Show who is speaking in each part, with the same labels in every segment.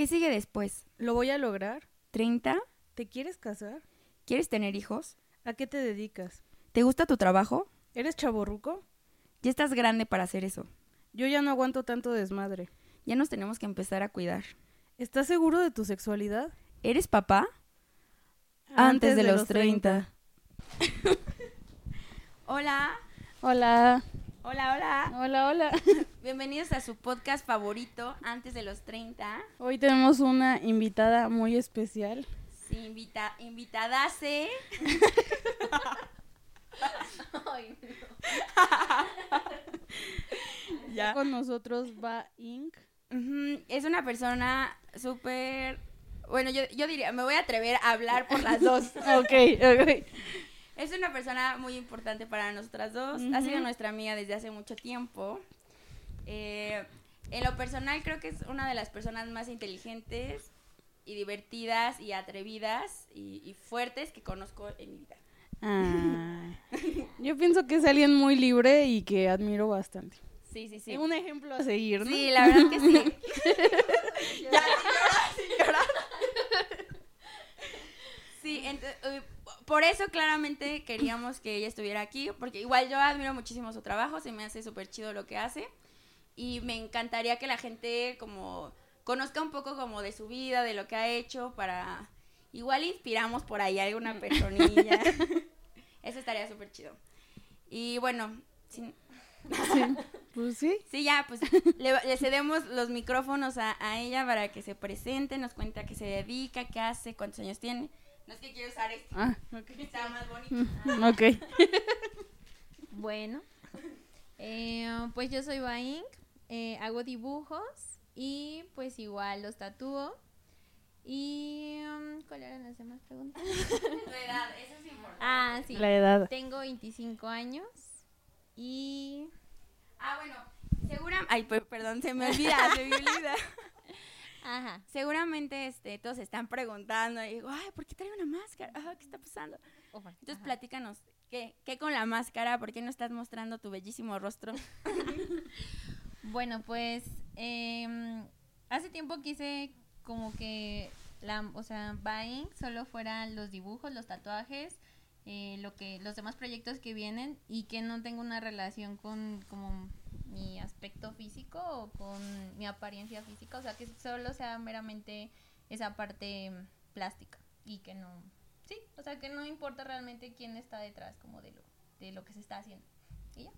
Speaker 1: ¿Qué sigue después?
Speaker 2: ¿Lo voy a lograr?
Speaker 1: ¿30?
Speaker 2: ¿Te quieres casar?
Speaker 1: ¿Quieres tener hijos?
Speaker 2: ¿A qué te dedicas?
Speaker 1: ¿Te gusta tu trabajo?
Speaker 2: ¿Eres chaborruco?
Speaker 1: Ya estás grande para hacer eso.
Speaker 2: Yo ya no aguanto tanto desmadre.
Speaker 1: Ya nos tenemos que empezar a cuidar.
Speaker 2: ¿Estás seguro de tu sexualidad?
Speaker 1: ¿Eres papá? Antes, de, los 30. hola.
Speaker 2: Hola.
Speaker 1: Hola, hola.
Speaker 2: Hola, hola.
Speaker 1: Bienvenidos a su podcast favorito, Antes de los 30.
Speaker 2: Hoy tenemos una invitada muy especial.
Speaker 1: Sí, invita, invitadase.
Speaker 3: Ay, no.
Speaker 2: Ya. Con nosotros va Inc.
Speaker 1: Es una persona súper... Bueno, yo, yo diría, me voy a atrever a hablar por las dos.
Speaker 2: Ok, ok.
Speaker 1: Es una persona muy importante para nosotras dos. Ha sido nuestra amiga desde hace mucho tiempo. Eh, en lo personal creo que es una de las personas más inteligentes y divertidas y atrevidas y, y fuertes que conozco en mi vida.
Speaker 2: Ah, yo pienso que es alguien muy libre y que admiro bastante.
Speaker 1: Sí, sí, sí.
Speaker 2: Un ejemplo a seguir, ¿no?
Speaker 1: Sí, la verdad que sí. llorar, llorar. Sí, ent- eh, por eso claramente queríamos que ella estuviera aquí, porque igual yo admiro muchísimo su trabajo, se me hace súper chido lo que hace y me encantaría que la gente como conozca un poco como de su vida, de lo que ha hecho para igual inspiramos por ahí a alguna personilla. eso estaría súper chido. Y bueno, sin,
Speaker 2: Sí, Pues sí.
Speaker 1: Sí, ya, pues le, le cedemos los micrófonos a, a ella para que se presente, nos cuenta a qué se dedica, qué hace, cuántos años tiene. No es que quiero usar este,
Speaker 2: Ah, ok.
Speaker 1: está más bonito.
Speaker 2: Ok.
Speaker 3: Bueno, eh, pues yo soy Baink, eh, hago dibujos y pues igual los tatúo. Y um, ¿cuáles eran las demás preguntas?
Speaker 1: Tu edad, eso es importante.
Speaker 3: Ah, sí.
Speaker 2: La edad.
Speaker 3: Tengo 25 años y
Speaker 1: Ah, bueno, seguramente... Ay, per- perdón, se me olvida, se me olvida.
Speaker 3: Ajá.
Speaker 1: Seguramente este, todos se están preguntando, y digo, ay, ¿por qué trae una máscara? Ah, ¿Qué está pasando? Entonces
Speaker 3: Ajá.
Speaker 1: platícanos, ¿qué, ¿qué con la máscara? ¿Por qué no estás mostrando tu bellísimo rostro?
Speaker 3: Bueno, pues em, hace tiempo quise como que la, o sea, buying solo fueran los dibujos, los tatuajes, eh, lo que, los demás proyectos que vienen y que no tenga una relación con como mi aspecto físico o con mi apariencia física, o sea, que solo sea meramente esa parte plástica y que no, sí, o sea, que no importa realmente quién está detrás como de lo, de lo que se está haciendo. Y ya.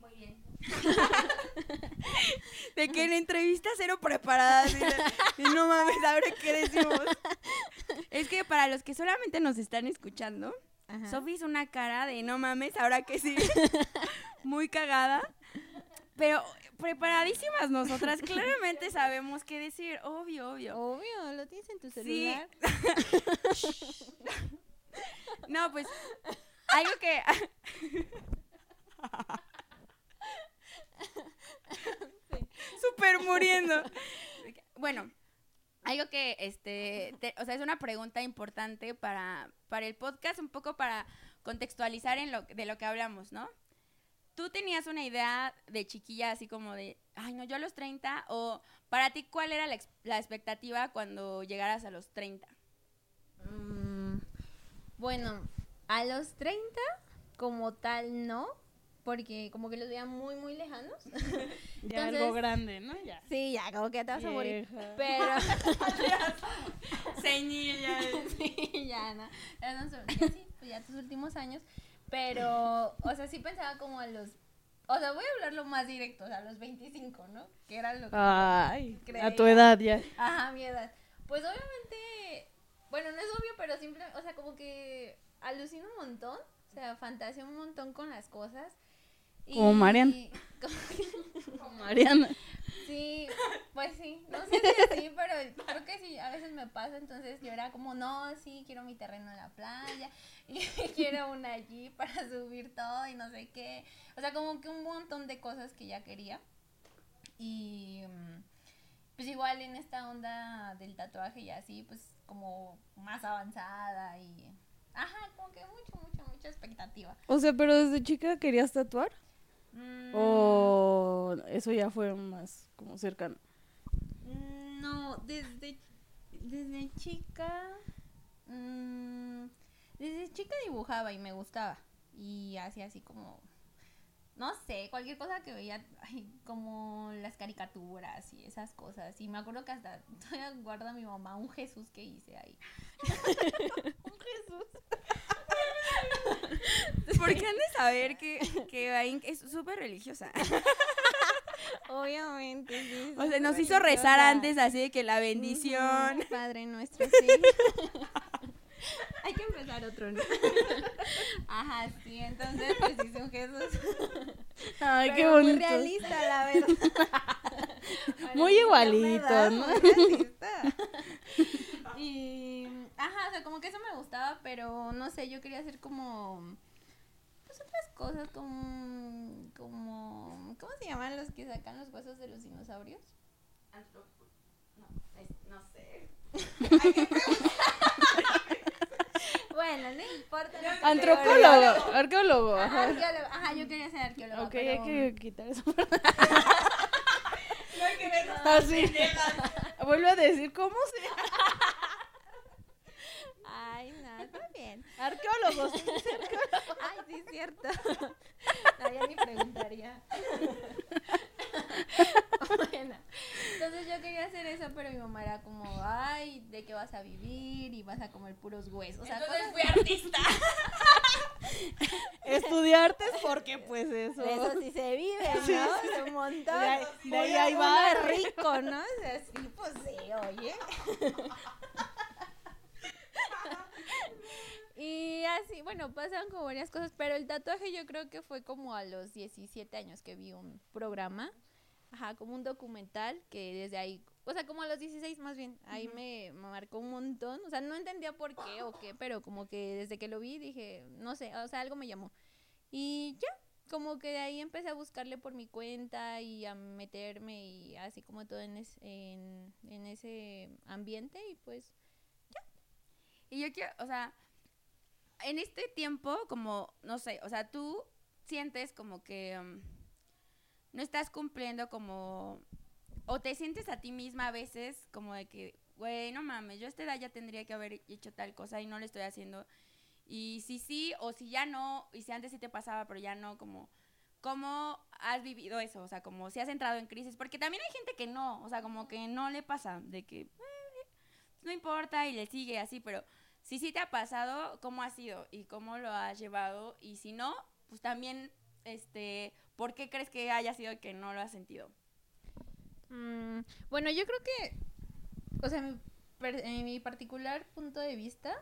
Speaker 1: Muy bien. de que en entrevista cero preparada. y no mames, ahora qué decimos. es que para los que solamente nos están escuchando. Sofi hizo una cara de no mames, ahora que sí. Muy cagada. Pero preparadísimas nosotras, claramente sabemos qué decir, obvio, obvio.
Speaker 3: Obvio, lo tienes en tu
Speaker 1: Sí.
Speaker 3: celular.
Speaker 1: No, pues algo que Súper muriendo. Bueno, algo que este, te- o sea, es una pregunta importante para para el podcast, un poco para contextualizar en lo de lo que hablamos, ¿no? ¿Tú tenías una idea de chiquilla así como de, ay, no, yo a los 30 o para ti cuál era la, la expectativa cuando llegaras a los 30?
Speaker 3: Mm, bueno, a los 30 como tal no, porque como que los veía muy, muy lejanos.
Speaker 2: Ya
Speaker 3: Entonces-
Speaker 2: algo grande, ¿no? Ya.
Speaker 3: sí, ya, como que ya te vas a morir.
Speaker 2: Vieja.
Speaker 3: Pero,
Speaker 1: Señilla.
Speaker 3: sí, ya, no. Ya, no son- ya sí, pues ya tus últimos años. Pero, o sea, sí pensaba como a los... O sea, voy a hablar lo más directo, o sea, a los 25, ¿no? Que era lo que...
Speaker 2: Ay, a
Speaker 3: Creía.
Speaker 2: tu edad ya.
Speaker 3: Ajá, mi edad. Pues obviamente, bueno, no es obvio, pero simple, o sea, como que alucino un montón, o sea, fantaseo un montón con las cosas.
Speaker 2: Como Mariana.
Speaker 3: como-
Speaker 2: Mariana.
Speaker 3: sí, pues sí, no sé si sí, pero creo que sí, a veces me pasa, entonces yo era como, no, sí, quiero mi terreno en la playa, y quiero una allí para subir todo y no sé qué, o sea, como que un montón de cosas que ya quería. Y mm, pues igual en esta onda del tatuaje y así, pues como más avanzada y... Ajá, como que mucho, mucha, mucha expectativa.
Speaker 2: O sea, pero desde chica querías tatuar.
Speaker 3: Mm,
Speaker 2: O eso ya fue más como cercano.
Speaker 3: mm, bueno, desde, desde chica, mm, desde chica dibujaba y me gustaba. Y hacía así como, no sé, cualquier cosa que veía, ay, como las caricaturas y esas cosas. Y me acuerdo que hasta todavía guarda mi mamá un Jesús que hice ahí. un Jesús.
Speaker 1: Porque han de saber que, que Bain es súper religiosa.
Speaker 3: Obviamente, sí.
Speaker 1: O sea, nos hizo rezar antes así de que la bendición.
Speaker 3: Padre nuestro, sí. Hay que empezar otro, ¿no? Ajá, sí, entonces pues hice un Jesús.
Speaker 2: Ay, qué
Speaker 3: Pero Muy
Speaker 2: bonito.
Speaker 3: realista, la verdad.
Speaker 2: Muy igualito. ¿no?
Speaker 3: Muy realista. Y, ajá, o sea, como que eso me gustaba, pero no sé, yo quería hacer como, pues otras cosas, como, como, ¿cómo se llaman los que sacan los huesos de los dinosaurios?
Speaker 1: No, es- no sé.
Speaker 3: Bueno, no importa. no.
Speaker 2: Antropólogo, arqueólogo.
Speaker 3: Ajá, arqueólogo. Ajá, yo quería ser arqueóloga.
Speaker 2: Ok,
Speaker 3: pero...
Speaker 2: hay que quitar eso. Así. Vuelve a decir, ¿cómo se
Speaker 3: Ay, no, está bien.
Speaker 2: Arqueólogos.
Speaker 3: Ay, sí, es cierto. No, ya ni preguntaría. bueno, entonces yo quería hacer eso, pero mi mamá era como, ay, ¿de qué vas a vivir? Y vas a comer puros huesos. O sea,
Speaker 1: Entonces
Speaker 3: cosas-
Speaker 1: fui artista.
Speaker 2: Estudiarte porque pues eso.
Speaker 3: de eso sí se vive, ¿no?
Speaker 2: Sí,
Speaker 3: un montón.
Speaker 2: De ahí- de ahí bar.
Speaker 3: es rico, ¿no? O sea, sí, pues sí, oye. Y así, bueno, pasan como varias cosas, pero el tatuaje yo creo que fue como a los 17 años que vi un programa, ajá, como un documental que desde ahí, o sea, como a los 16 más bien, ahí me, me marcó un montón, o sea, no entendía por qué o qué, pero como que desde que lo vi dije, no sé, o sea, algo me llamó. Y ya, como que de ahí empecé a buscarle por mi cuenta y a meterme y así como todo en, es- en, en ese ambiente y pues
Speaker 1: Y yo quiero, o sea, en este tiempo, como, no sé, o sea, tú sientes como que um, no estás cumpliendo como, o te sientes a ti misma a veces como de que, güey, no mames, yo a esta edad ya tendría que haber hecho tal cosa y no lo estoy haciendo. Y si sí, o si ya no, y si antes sí te pasaba, pero ya no, como, ¿cómo has vivido eso? O sea, como si has entrado en crisis, porque también hay gente que no, o sea, como que no le pasa, de que, "Eh, no importa y le sigue así, pero si sí te ha pasado, ¿cómo ha sido? ¿Y cómo lo has llevado? Y si no, pues también, este, ¿por qué crees que haya sido que no lo has sentido?
Speaker 3: Mm, bueno, yo creo que, o sea, mi en mi particular punto de vista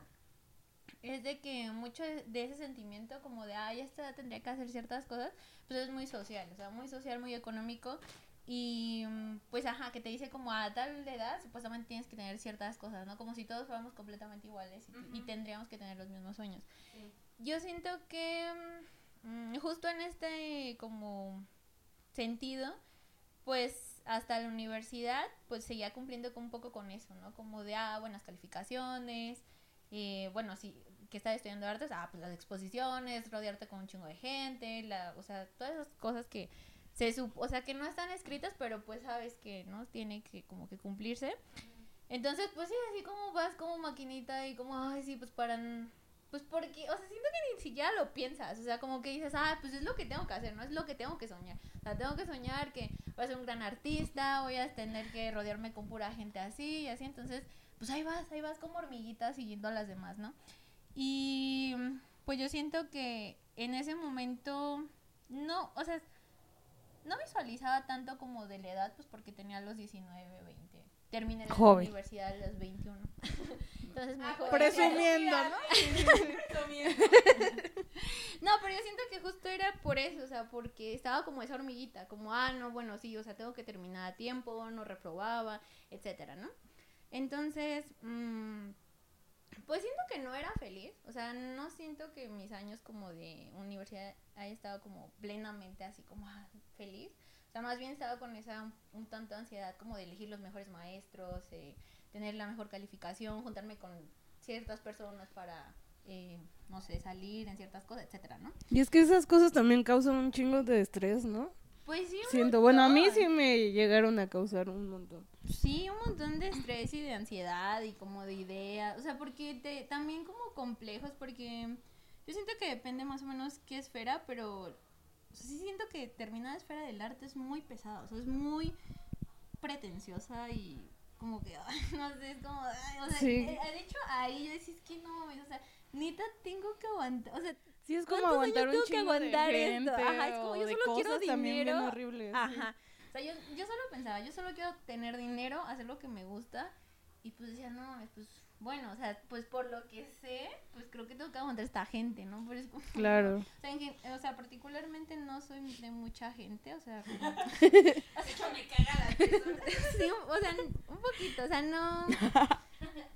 Speaker 3: es de que mucho de ese sentimiento como de, ay, esta edad tendría que hacer ciertas cosas, pues es muy social, o sea, muy social, muy económico. Y mm, pues, ajá, que te dice como a tal edad, supuestamente tienes que tener ciertas cosas, ¿no? Como si todos fuéramos completamente iguales y, y
Speaker 1: Ujú.
Speaker 3: tendríamos que tener los mismos sueños.
Speaker 1: Sí.
Speaker 3: Yo siento que mm, justo en este como sentido, pues hasta la universidad, pues seguía cumpliendo un poco con eso, ¿no? Como de, ah, buenas calificaciones, eh, bueno, sí, que estaba estudiando artes, ah, pues las exposiciones, rodearte con un chingo de gente, la, o sea, todas esas cosas que se sup o sea, que no están escritas, pero pues sabes que, ¿no? Tiene que como que cumplirse. Entonces, pues sí, así como vas como maquinita y como, ay, sí, pues para... Pues porque, o sea, siento que ni siquiera lo piensas, o sea, como que dices, ah, pues es lo que tengo que hacer, no es lo que tengo que soñar. O sea, tengo que soñar que voy a ser un gran artista, voy a tener que rodearme con pura gente así y así, entonces, pues ahí vas, ahí vas como hormiguita siguiendo a las demás, ¿no? Y pues yo siento que en ese momento, no, o sea, no visualizaba tanto como de la edad, pues porque tenía los 19, 20. Terminé la
Speaker 2: Joven.
Speaker 3: universidad a los 21. Entonces me
Speaker 1: Ah,
Speaker 2: Presumiendo, ¿no?
Speaker 3: No, pero yo siento que justo era por eso, o sea, porque estaba como esa hormiguita, como, ah, no, bueno, sí, o sea, tengo que terminar a tiempo, no reprobaba, etcétera, ¿no? Entonces, mm, pues siento que no era feliz, o sea, no siento que mis años como de universidad haya estado como plenamente así como ah, feliz, o sea, más bien estaba con esa un, un tanto ansiedad como de elegir los mejores maestros, eh, tener la mejor calificación, juntarme con ciertas personas para, eh, no sé, salir en ciertas cosas, etcétera, ¿no?
Speaker 2: Y es que esas cosas también causan un chingo de estrés, ¿no?
Speaker 3: Pues sí, un
Speaker 2: Siento, bueno, a mí sí me llegaron a causar un montón.
Speaker 3: Sí, un montón de estrés y de ansiedad y como de ideas, o sea, porque te, también como complejos, porque yo siento que depende más o menos qué esfera, pero o sea, sí siento que determinada esfera del arte es muy pesada, o sea, es muy pretenciosa y como que, ay, no sé, es como, ay, o sea,
Speaker 2: Sí.
Speaker 3: eh, de hecho ahí yo decía, es que no, mames, o sea, neta tengo que aguantar, o sea,
Speaker 2: Sí, es como
Speaker 3: ¿Cuántos años
Speaker 2: aguantar un
Speaker 3: tengo que
Speaker 2: chingo de
Speaker 3: aguantar esto?
Speaker 2: gente
Speaker 3: Ajá, es como, yo solo quiero
Speaker 2: cosas también bien
Speaker 3: dinero.
Speaker 2: horribles.
Speaker 3: Ajá. O sea, yo, yo solo pensaba, yo solo quiero tener dinero, hacer lo que me gusta. Y pues decía, no, mames, pues bueno, o sea, pues por lo que sé, pues creo que tengo que aguantar a esta gente, ¿no? Pero es como,
Speaker 2: Claro.
Speaker 3: O sea, en o sea, particularmente no soy de mucha gente, o sea, como-
Speaker 1: me caga la
Speaker 3: sí, o sea, un poquito, o sea, no.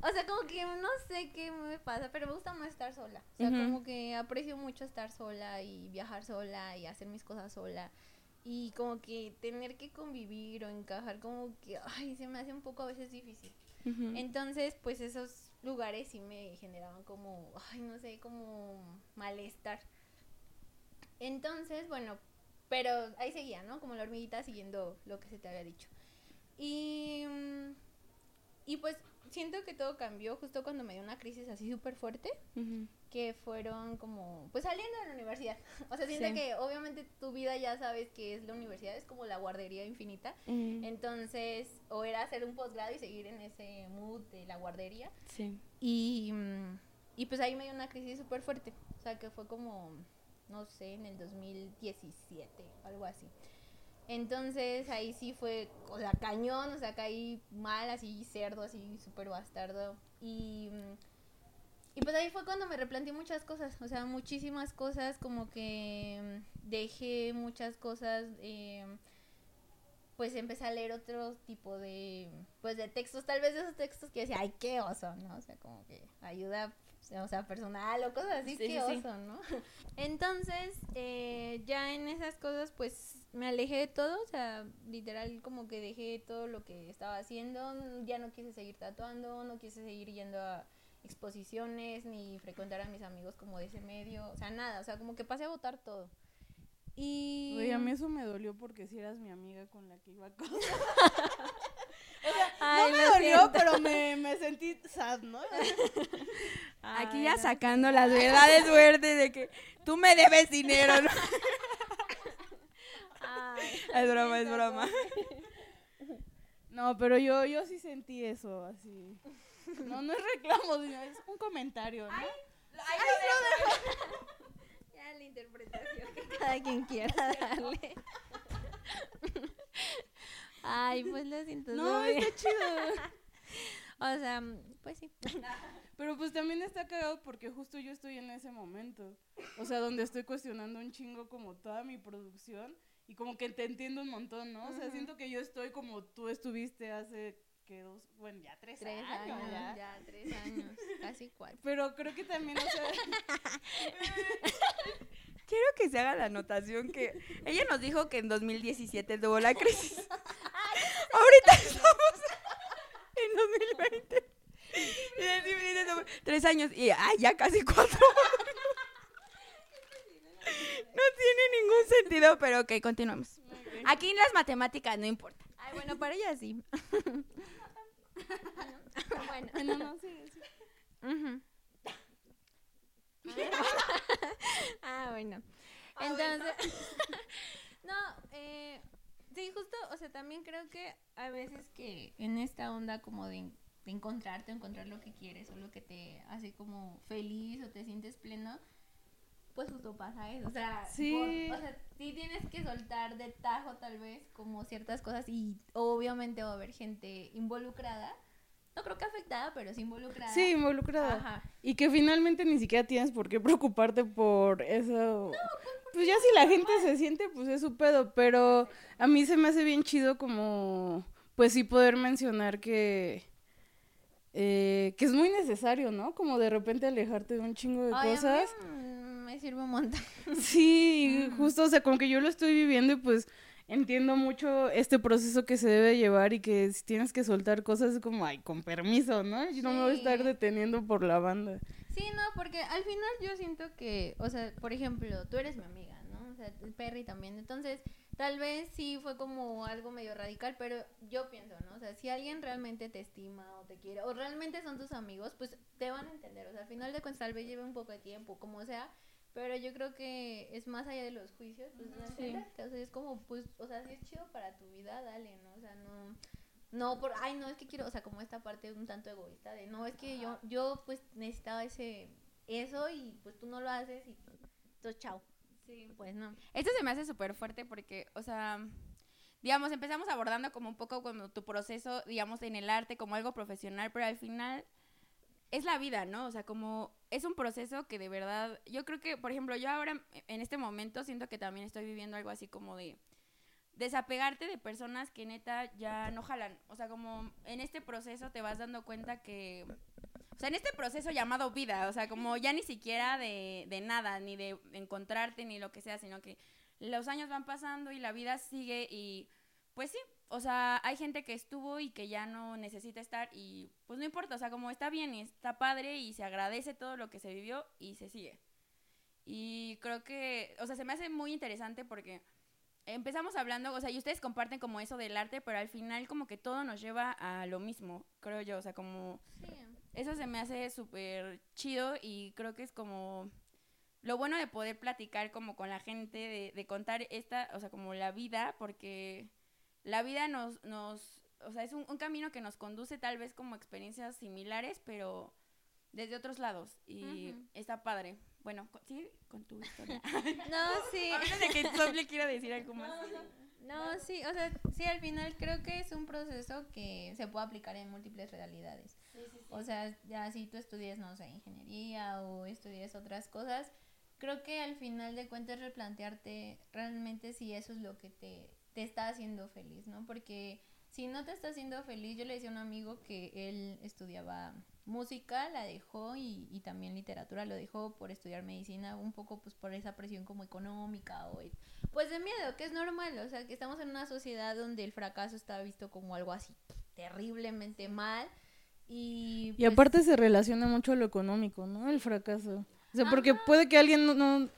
Speaker 3: O sea, como que no sé qué me pasa, pero me gusta más estar sola. O sea, como que aprecio mucho estar sola y viajar sola y hacer mis cosas sola. Y como que tener que convivir o encajar, como que, ay, se me hace un poco a veces difícil. Entonces, pues esos lugares sí me generaban como, ay, no sé, como malestar. Entonces, bueno, pero ahí seguía, ¿no? Como la hormiguita siguiendo lo que se te había dicho. Y, mm, y pues siento que todo cambió justo cuando me dio una crisis así súper fuerte, que fueron como, pues saliendo de la universidad. O sea, siento
Speaker 2: Sí.
Speaker 3: que obviamente tu vida ya sabes que es la universidad, es como la guardería infinita. Entonces, o era hacer un posgrado y seguir en ese mood de la guardería.
Speaker 2: Sí.
Speaker 3: Y, mm, y pues ahí me dio una crisis súper fuerte. O sea, que fue como, no sé, en el 2017, algo así. Entonces ahí sí fue, o sea, cañón, o sea, caí mal, así cerdo, así súper bastardo. Y, y pues ahí fue cuando me replanteé muchas cosas, o sea, muchísimas cosas, como que mm, dejé muchas cosas, eh, pues empecé a leer otro tipo de, pues de textos, tal vez de esos textos que decía, ay, qué oso, ¿no? O sea, como que ayuda, o sea, personal o cosas así,
Speaker 1: Sí,
Speaker 3: qué
Speaker 1: sí, sí.
Speaker 3: oso, ¿no? Entonces, eh, ya en esas cosas, pues me alejé de todo, o sea, literal como que dejé todo lo que estaba haciendo, ya no quise seguir tatuando, no quise seguir yendo a exposiciones, ni frecuentar a mis amigos como de ese medio, o sea, nada, o sea, como que pasé a votar todo. Y...
Speaker 2: Oye, a mí eso me dolió porque si eras mi amiga con la que iba a cosas.
Speaker 3: Ay,
Speaker 2: no me dolió,
Speaker 3: siento.
Speaker 2: pero me, me sentí sad, ¿no?
Speaker 1: Aquí
Speaker 3: Ay,
Speaker 1: ya
Speaker 3: no
Speaker 1: sacando las verdades fuertes de que tú me debes dinero, ¿no?
Speaker 3: Ay,
Speaker 1: Es broma, es broma.
Speaker 2: No, pero yo, yo sí sentí eso, así. No, no es reclamo, sino es un comentario, ¿no?
Speaker 3: Ya la interpretación que cada quien quiera darle. Ay, pues lo siento.
Speaker 2: No, está chido.
Speaker 3: O sea, pues sí.
Speaker 2: Pero pues también está cagado porque justo yo estoy en ese momento. O sea, donde estoy cuestionando un chingo como toda mi producción y como que te entiendo un montón, ¿no? O sea, siento que yo estoy como tú estuviste hace que dos, bueno, ya tres,
Speaker 3: Tres
Speaker 2: años,
Speaker 3: años,
Speaker 2: ya.
Speaker 3: ya. tres años, casi cuatro.
Speaker 2: Pero creo que también, o sea,
Speaker 1: Quiero que se haga la anotación que ella nos dijo que en 2017 tuvo la crisis. Ahorita estamos en 2020. Y decimos, dice, no, tres años y ay, ya casi cuatro. No tiene ningún sentido, pero ok, continuamos. Aquí en las matemáticas no importa.
Speaker 3: Ay, bueno, para ella sí. bueno.
Speaker 2: bueno, no, sí, sí.
Speaker 3: Ujú. ah, bueno. Entonces, no, eh, sí, justo, o sea, también creo que a veces que en esta onda como de, de encontrarte, encontrar lo que quieres o lo que te hace como feliz o te sientes pleno, pues justo pasa eso. O sea,
Speaker 2: Sí.
Speaker 3: por- o sea, sí tienes que soltar de tajo tal vez como ciertas cosas y obviamente va a haber gente involucrada. No creo que afectada, pero sí involucrada.
Speaker 2: Sí, involucrada.
Speaker 3: Ajá.
Speaker 2: Y que finalmente ni siquiera tienes por qué preocuparte por eso. pues ya si la gente se siente, pues es su pedo. Pero a mí se me hace bien chido como, pues sí poder mencionar que, eh, que es muy necesario, ¿no? Como de repente alejarte de un chingo de
Speaker 3: Ay, a mí,
Speaker 2: cosas.
Speaker 3: mm, me sirve un montón.
Speaker 2: Sí, y justo, o sea, como que yo lo estoy viviendo y pues entiendo mucho este proceso que se debe llevar y que si tienes que soltar cosas es como, ay, con permiso, ¿no? Yo no me voy a estar deteniendo por la banda.
Speaker 3: Sí, no, porque al final yo siento que, o sea, por ejemplo, tú eres mi amiga, ¿no? O sea, el Perry también. Entonces, Tal vez sí fue como algo medio radical, pero yo pienso, ¿no? O sea, si alguien realmente te estima o te quiere, o realmente son tus amigos, pues te van a entender. O sea, al final de cuentas tal vez lleve un poco de tiempo, como sea, pero yo creo que es más allá de los juicios, pues
Speaker 2: Sí.
Speaker 3: o sea, es como, pues, o sea, si es chido para tu vida, dale, ¿no? O sea, no, no por, ay, no, es que quiero, o sea, como esta parte un tanto egoísta de, no, es que yo, yo, pues, necesitaba ese, eso y, pues, tú no lo haces y, entonces, chao.
Speaker 1: Sí.
Speaker 3: Pues, no.
Speaker 1: Esto se me hace súper fuerte porque, o sea, digamos, empezamos abordando como un poco como tu proceso, digamos, en el arte, como algo profesional, pero al final es la vida, ¿no? O sea, como es un proceso que de verdad, yo creo que, por ejemplo, yo ahora en este momento siento que también estoy viviendo algo así como de desapegarte de personas que neta ya no jalan. O sea, como en este proceso te vas dando cuenta que... O sea, en este proceso llamado vida, o sea, como ya ni siquiera de, de nada, ni de encontrarte, ni lo que sea, sino que los años van pasando y la vida sigue y pues sí, o sea, hay gente que estuvo y que ya no necesita estar y pues no importa, o sea, como está bien y está padre y se agradece todo lo que se vivió y se sigue. Y creo que, o sea, se me hace muy interesante porque empezamos hablando, o sea, y ustedes comparten como eso del arte, pero al final como que todo nos lleva a lo mismo, creo yo, o sea, como
Speaker 3: Sí.
Speaker 1: Eso se me hace súper chido y creo que es como lo bueno de poder platicar como con la gente, de, de contar esta, o sea, como la vida, porque la vida nos, nos o sea, es un, un camino que nos conduce tal vez como experiencias similares, pero desde otros lados y está padre. Bueno, sí, con tu historia.
Speaker 3: No, sí.
Speaker 1: A menos de que Sof quiera decir algo más.
Speaker 3: No, sí, o sea, sí, al final creo que es un proceso que se puede aplicar en múltiples realidades. O sea, ya si tú estudias, no sé, ingeniería o estudias otras cosas, creo que al final de cuentas replantearte realmente si eso es lo que te, te está haciendo feliz, ¿no? Porque si no te está haciendo feliz, yo le decía a un amigo que él estudiaba música, la dejó y, y también literatura, lo dejó por estudiar medicina, un poco pues por esa presión como económica o pues de miedo, que es normal, o sea, que estamos en una sociedad donde el fracaso está visto como algo así terriblemente mal y
Speaker 2: Y
Speaker 3: pues,
Speaker 2: aparte se relaciona mucho a lo económico, ¿no? El fracaso. O sea, porque puede que alguien no, no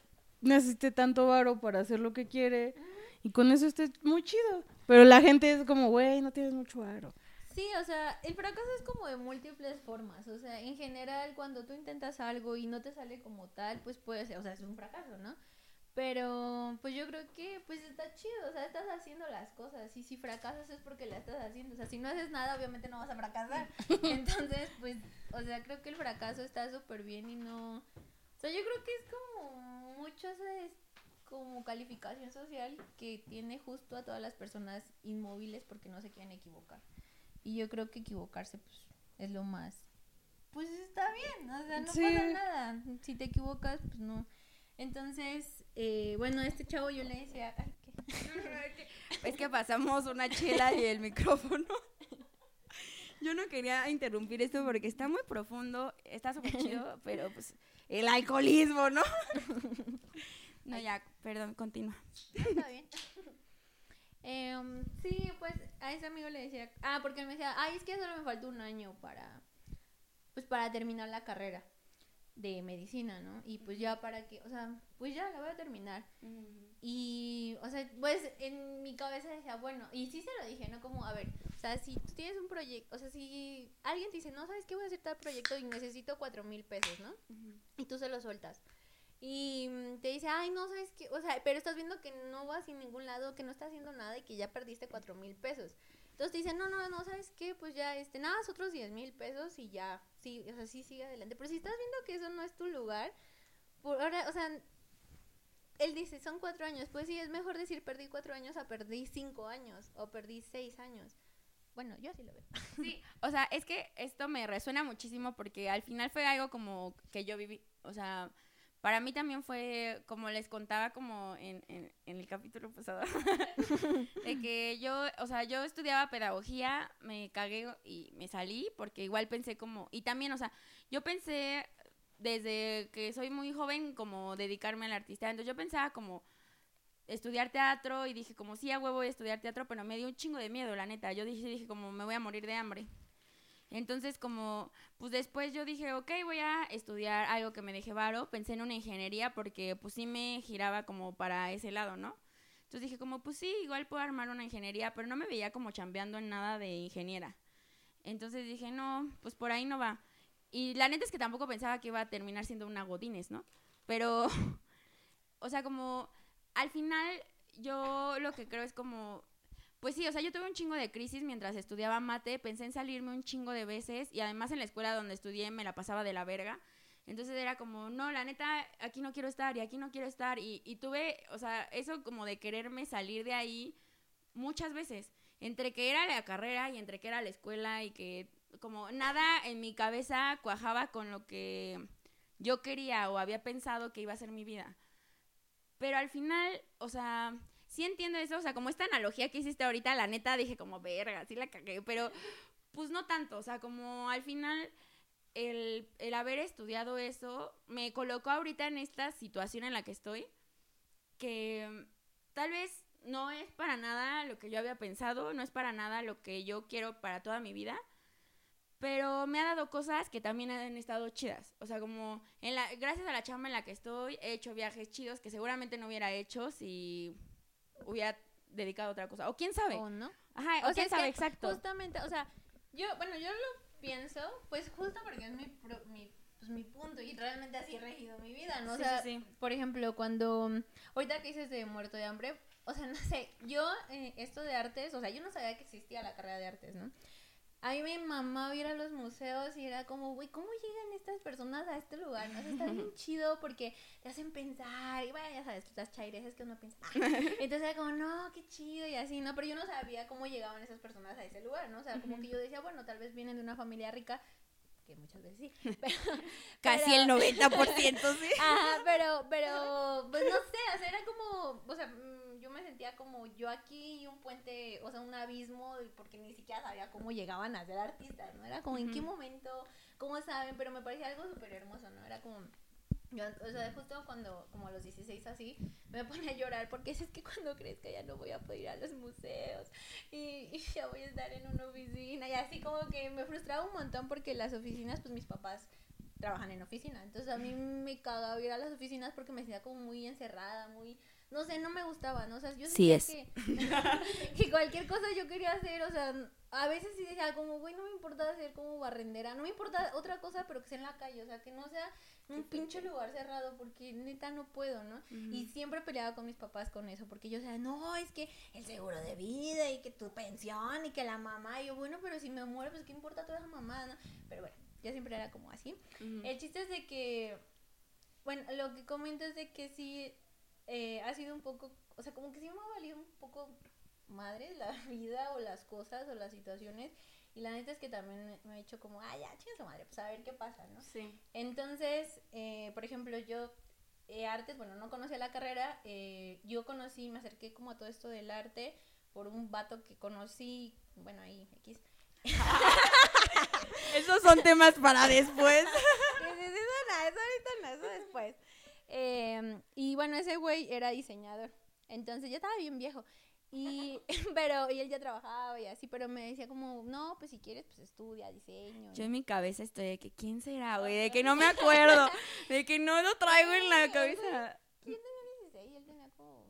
Speaker 2: necesite tanto varo para hacer lo que quiere y con eso esté muy chido. Pero la gente es como, güey, no tienes mucho varo.
Speaker 3: Sí, o sea, el fracaso es como de múltiples formas. O sea, en general, cuando tú intentas algo y no te sale como tal, pues puede ser, o sea, es un fracaso, ¿no? Pero, pues yo creo que, pues está chido, o sea, estás haciendo las cosas. Y si fracasas es porque la estás haciendo. O sea, si no haces nada, obviamente no vas a fracasar. Entonces, pues, o sea, creo que el fracaso está súper bien y no. O sea, yo creo que es como mucho ese como calificación social que tiene justo a todas las personas inmóviles porque no se quieren equivocar. Y yo creo que equivocarse, pues, es lo más. Pues está bien, o sea, no
Speaker 2: Sí.
Speaker 3: pasa nada. Si te equivocas, pues no. Entonces, eh, bueno, a este chavo yo le decía, ay, ¿qué?
Speaker 1: Es que pasamos una chela y el micrófono. Yo no quería interrumpir esto porque está muy profundo, está súper chido, pero pues el alcoholismo, ¿no? No, ya, perdón, continúa.
Speaker 3: Está bien. Em, sí, pues a ese amigo le decía, ah, porque me decía, ay, es que solo me falta un año para, pues para terminar la carrera de medicina, ¿no? Y pues ya para que, o sea, pues ya la voy a terminar. Y, o sea, pues en mi cabeza decía, bueno, y sí se lo dije, ¿no? Como, a ver, o sea, si tú tienes un proyecto, o sea, si alguien te dice, no, ¿sabes qué? Voy a hacer tal proyecto y necesito cuatro mil pesos, ¿no? Y tú se lo sueltas. Y mm, te dice, ay, no, ¿sabes qué? O sea, pero estás viendo que no vas sin ningún lado, que no estás haciendo nada y que ya perdiste cuatro mil pesos. Entonces te dicen, no, no, no, ¿sabes qué? Pues ya, este, nada, otros 10 mil pesos y ya, sí, o sea, sí, sigue adelante. Pero si estás viendo que eso no es tu lugar, por ahora, o sea, él dice, son cuatro años. Pues sí, es mejor decir perdí cuatro años a perdí cinco años o perdí seis años. Bueno, yo así lo veo.
Speaker 1: Sí, o sea, es que esto me resuena muchísimo porque al final fue algo como que yo viví, o sea, para mí también fue, como les contaba como en, en, en el capítulo pasado, de que yo, o sea, yo estudiaba pedagogía, me cagué y me salí porque igual pensé como, y también, o sea, yo pensé desde que soy muy joven como dedicarme al artista, entonces yo pensaba como estudiar teatro y dije como sí a huevo voy a estudiar teatro, pero me dio un chingo de miedo, la neta. Yo dije, dije como me voy a morir de hambre. Entonces como pues después yo dije, ok, voy a estudiar algo que me deje varo. Pensé en una ingeniería porque pues sí me giraba como para ese lado, ¿no? Entonces dije como, pues sí, igual puedo armar una ingeniería, pero no me veía como chambeando en nada de ingeniera. Entonces dije, no, pues por ahí no va. Y la neta es que tampoco pensaba que iba a terminar siendo una Godines, ¿no? Pero, o sea, como al final yo lo que creo es como, pues sí, o sea, yo tuve un chingo de crisis mientras estudiaba mate, pensé en salirme un chingo de veces y además en la escuela donde estudié me la pasaba de la verga. Entonces era como, no, la neta, aquí no quiero estar y aquí no quiero estar. Y, y tuve, o sea, eso como de quererme salir de ahí muchas veces. Entre que era la carrera y entre que era la escuela y que como nada en mi cabeza cuajaba con lo que yo quería o había pensado que iba a ser mi vida. Pero al final, o sea, sí entiendo eso, o sea, como esta analogía que hiciste ahorita, la neta dije como, verga, sí la cagué, pero pues no tanto, o sea, como al final el, el haber estudiado eso me colocó ahorita en esta situación en la que estoy, que tal vez no es para nada lo que yo había pensado, no es para nada lo que yo quiero para toda mi vida, pero me ha dado cosas que también han estado chidas. O sea, como en la, gracias a la chamba en la que estoy, he hecho viajes chidos que seguramente no hubiera hecho si hubiera dedicado a otra cosa. O quién sabe.
Speaker 3: ¿O no?
Speaker 1: Ajá, o,
Speaker 3: O sea,
Speaker 1: quién
Speaker 3: es
Speaker 1: sabe,
Speaker 3: que
Speaker 1: exacto.
Speaker 3: Justamente, o sea, yo, bueno, yo lo pienso, pues justo porque es mi, pro- mi, pues, mi punto y realmente así he regido mi vida, ¿no? O
Speaker 1: Sí,
Speaker 3: sea,
Speaker 1: sí,
Speaker 3: por ejemplo, cuando, ahorita que dices de muerto de hambre, o sea, no sé, yo, eh, esto de artes, o sea, yo no sabía que existía la carrera de artes, ¿no? A mí mi mamá ir a los museos y era como, güey, ¿cómo llegan estas personas a este lugar? ¿no? O sea, está bien chido porque te hacen pensar y bueno, ya sabes, las chaireces que uno piensa. Entonces era como, no, qué chido y así, ¿no? Pero yo no sabía cómo llegaban esas personas a ese lugar, ¿no? O sea, como que yo decía, bueno, tal vez vienen de una familia rica, que muchas veces sí. Pero,
Speaker 1: Casi el
Speaker 3: pero-
Speaker 1: 90%, sí.
Speaker 3: Ajá, pero, pero, pues no sé, o sea, era como, o sea, yo me sentía como yo aquí y un puente, o sea, un abismo, porque ni siquiera sabía cómo llegaban a ser artistas, ¿no? Era como en qué momento, cómo saben, pero me parecía algo súper hermoso, ¿no? Era como, yo, o sea, justo cuando, como a los 16 así, me ponía a llorar porque es que cuando crezca ya no voy a poder ir a los museos y, y ya voy a estar en una oficina. Y así como que me frustraba un montón porque las oficinas, pues mis papás trabajan en oficina, entonces a mí me cagaba ir a las oficinas porque me sentía como muy encerrada, muy, no sé, no me gustaba, ¿no? O sea, yo
Speaker 1: Sí
Speaker 3: sentía Que, que cualquier cosa yo quería hacer, o sea, a veces sí decía como, güey, no me importa ser como barrendera, no me importa otra cosa, pero que sea en la calle, o sea, que no sea un pinche lugar cerrado, porque neta no puedo, ¿no? Y siempre peleaba con mis papás con eso, porque yo decía, no, es que el seguro de vida y que tu pensión y que la mamá, y yo, bueno, pero si me muero, pues qué importa toda esa mamá, ¿no? Pero bueno, yo siempre era como así. El chiste es de que, bueno, lo que comento es de que sí eh, ha sido un poco, o sea, como que sí me ha valido un poco madre la vida o las cosas o las situaciones. Y la neta es que también me- ha hecho como, ah, ya, chinga su madre, pues a ver qué pasa, ¿no?
Speaker 1: Sí.
Speaker 3: Entonces, eh, por ejemplo, yo, eh, artes, bueno, no conocía la carrera, eh, yo conocí, me acerqué como a todo esto del arte por un vato que conocí, bueno, ahí, X.
Speaker 1: Esos son temas para después.
Speaker 3: No, eso ahorita no, eso después. Eh, y bueno, ese güey era diseñador. Entonces ya estaba bien viejo. Y, pero, y él ya trabajaba y así, pero me decía como, no, pues si quieres, pues estudia diseño.
Speaker 1: Yo en mi cabeza estoy de que quién será, güey, de que no me acuerdo, de que no lo traigo en la cabeza.
Speaker 3: ¿Quién tenía 16? Él tenía como...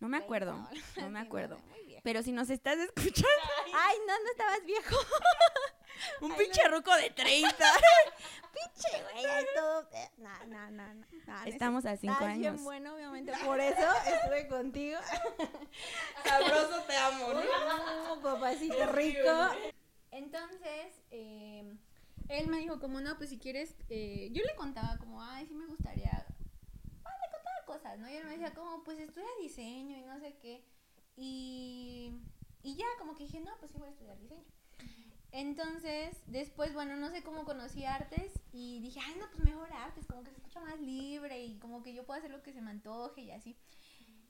Speaker 1: No me
Speaker 3: 30
Speaker 1: acuerdo, no me acuerdo. Pero si nos estás escuchando,
Speaker 3: Ay, no, no estabas viejo.
Speaker 1: un
Speaker 3: Ay,
Speaker 1: pinche ruco de 30.
Speaker 3: Che, güey, es todo. No, no, no, no. no, no es
Speaker 1: Estamos a 5
Speaker 3: Estás bien
Speaker 1: años.
Speaker 3: bueno, obviamente, por eso estuve contigo.
Speaker 1: Sabroso te amo,
Speaker 3: Mm, papacito rico. Entonces, eh, él me dijo como, no, pues si quieres, eh, yo le contaba como, ay, sí me gustaría, ah, le contaba cosas, ¿no? Y él me decía como, pues estudia diseño y no sé qué. Y, y ya, como que dije, no, pues sí voy a estudiar diseño. Entonces, después, bueno, no sé cómo conocí artes y dije, ay, no, pues mejor artes, como que se escucha más libre y como que yo puedo hacer lo que se me antoje y así.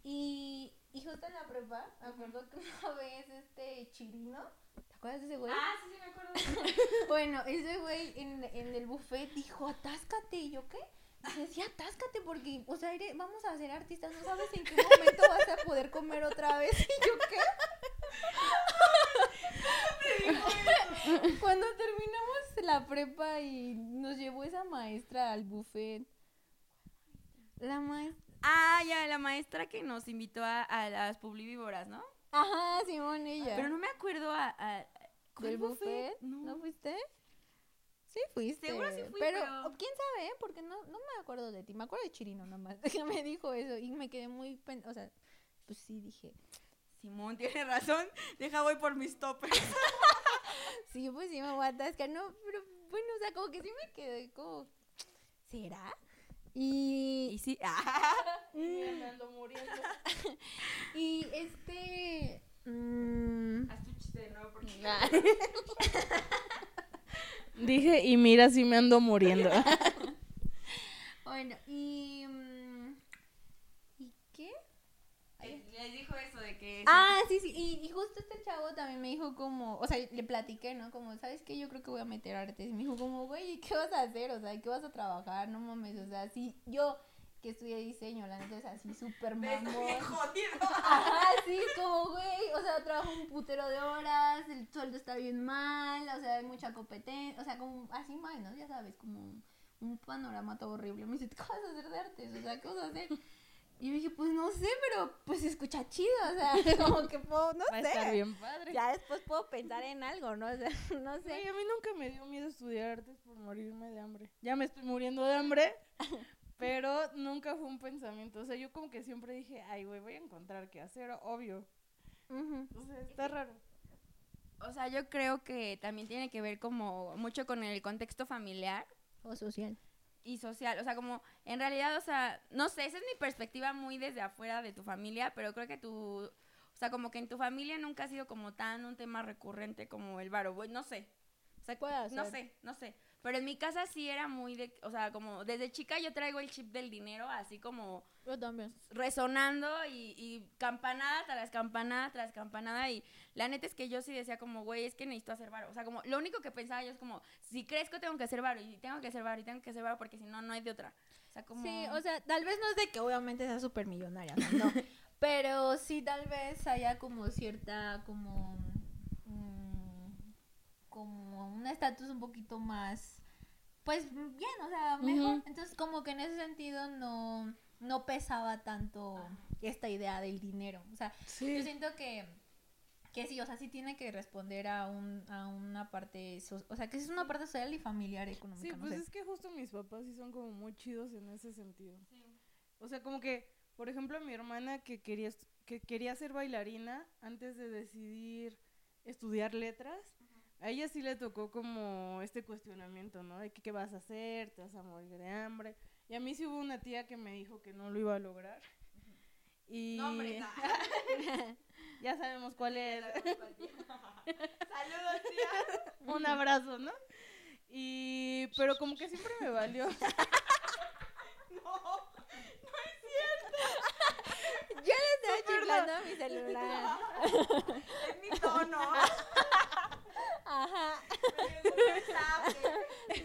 Speaker 3: Y, y justo en la prepa, me acuerdo que una vez este Chirino, ¿te acuerdas de ese güey?
Speaker 1: Ah, sí, sí, me acuerdo.
Speaker 3: Bueno, ese güey en, en el buffet dijo, atáscate, y yo qué? Y decía, atáscate porque, o sea, vamos a ser artistas, no sabes en qué momento vas a poder comer otra vez. Y yo qué? Cuando terminamos la prepa y nos llevó esa maestra al buffet. La maestra,
Speaker 1: Ah, ya, la maestra que nos invitó a, a las publivívoras, ¿no?
Speaker 3: Ajá, Simón, ella.
Speaker 1: Pero no me acuerdo a... a ¿cuál
Speaker 3: ¿Del buffet?
Speaker 1: No.
Speaker 3: ¿No fuiste? Sí fuiste.
Speaker 1: Seguro sí fui,
Speaker 3: pero,
Speaker 1: pero-
Speaker 3: quién sabe, ¿eh? porque no, no me acuerdo de ti. Me acuerdo de Chirino nomás, que me dijo eso y me quedé muy... pen- O sea, pues sí dije...
Speaker 1: Simón tiene razón. Deja voy por mis toppers.
Speaker 3: Sí, pues sí me voy a atascar. No, pero bueno, o sea, como que sí me quedé como... ¿Será?
Speaker 1: Y
Speaker 3: Y...
Speaker 1: sí. ah,
Speaker 2: Mira, me ando muriendo.
Speaker 3: Y este... mm,
Speaker 1: Haz tu chiste de nuevo porque...
Speaker 2: Dije, y mira, sí me ando muriendo.
Speaker 3: Bueno, y... mm, ¿Y qué?
Speaker 1: Les dijo
Speaker 3: Ah, sí, sí, y, y justo este chavo también me dijo como, o sea, le platiqué, ¿no? Como, ¿sabes qué? Yo creo que voy a meter artes. Y me dijo como, güey, ¿qué vas a hacer? O sea, ¿qué vas a trabajar? No mames, o sea, sí, yo que estudié diseño, la neta es así súper mamón.
Speaker 1: jodido.
Speaker 3: Ajá, sí, como, güey, o sea, trabajo un putero de horas, el sueldo está bien mal, o sea, hay mucha competencia, o sea, como así mal, ¿no? Ya sabes, como un panorama todo horrible. Me dice, ¿qué vas a hacer de artes? O sea, ¿qué vas a hacer? Y yo dije, pues no sé, pero pues se escucha chido, o sea, como que puedo, no
Speaker 2: Va a estar
Speaker 3: sé.
Speaker 2: bien padre.
Speaker 3: Ya después puedo pensar en algo, ¿no? O sea, no sé.
Speaker 2: A mí nunca me dio miedo estudiar artes por morirme de hambre. Ya me estoy muriendo de hambre, pero nunca fue un pensamiento. O sea, yo como que siempre dije, ay, güey, voy a encontrar qué hacer, obvio.
Speaker 3: Ujú.
Speaker 2: O sea, está raro.
Speaker 1: O sea, yo creo que también tiene que ver como mucho con el contexto familiar
Speaker 3: O social.
Speaker 1: Y social. O sea, como en realidad, o sea, no sé, esa es mi perspectiva muy desde afuera de tu familia, pero creo que tu, o sea, como que en tu familia nunca ha sido como tan un tema recurrente como el varo, no sé. O sea,
Speaker 3: Puede
Speaker 1: no sé, no sé. Pero en mi casa sí era muy de, o sea, como desde chica yo traigo el chip del dinero así como
Speaker 3: Yo también.
Speaker 1: resonando y, y campanada tras campanada tras campanada y la neta es que yo sí decía como, güey, es que necesito hacer varo. O sea, como lo único que pensaba yo es como, si crezco tengo que hacer varo y tengo que hacer varo y tengo que hacer varo porque si no, no hay de otra. O sea, como...
Speaker 3: Sí, o sea, tal vez no es de que obviamente sea súper millonaria, no, no. pero sí tal vez haya como cierta, como, como un estatus un poquito más, pues bien, o sea, mejor. Entonces como que en ese sentido no, no pesaba tanto esta idea del dinero. O sea, yo siento que, que sí, o sea, sí tiene que responder a, un, a una parte, so- o sea, que es una parte social y familiar económica,
Speaker 2: Sí,
Speaker 3: no
Speaker 2: pues
Speaker 3: sé.
Speaker 2: es que justo mis papás sí son como muy chidos en ese sentido. O sea, como que, por ejemplo, mi hermana que quería, que quería ser bailarina antes de decidir estudiar letras, a ella sí le tocó como este cuestionamiento, ¿no? De que, qué vas a hacer, te vas a morir de hambre. Y a mí sí hubo una tía que me dijo que no lo iba a lograr. Y
Speaker 1: No, hombre, no.
Speaker 2: ya sabemos cuál es.
Speaker 1: Saludos, tía.
Speaker 2: Un abrazo, ¿no? Y pero como que siempre me valió.
Speaker 3: Yo le estaba chiflando a mi celular.
Speaker 1: Es mi tono.
Speaker 3: Ajá.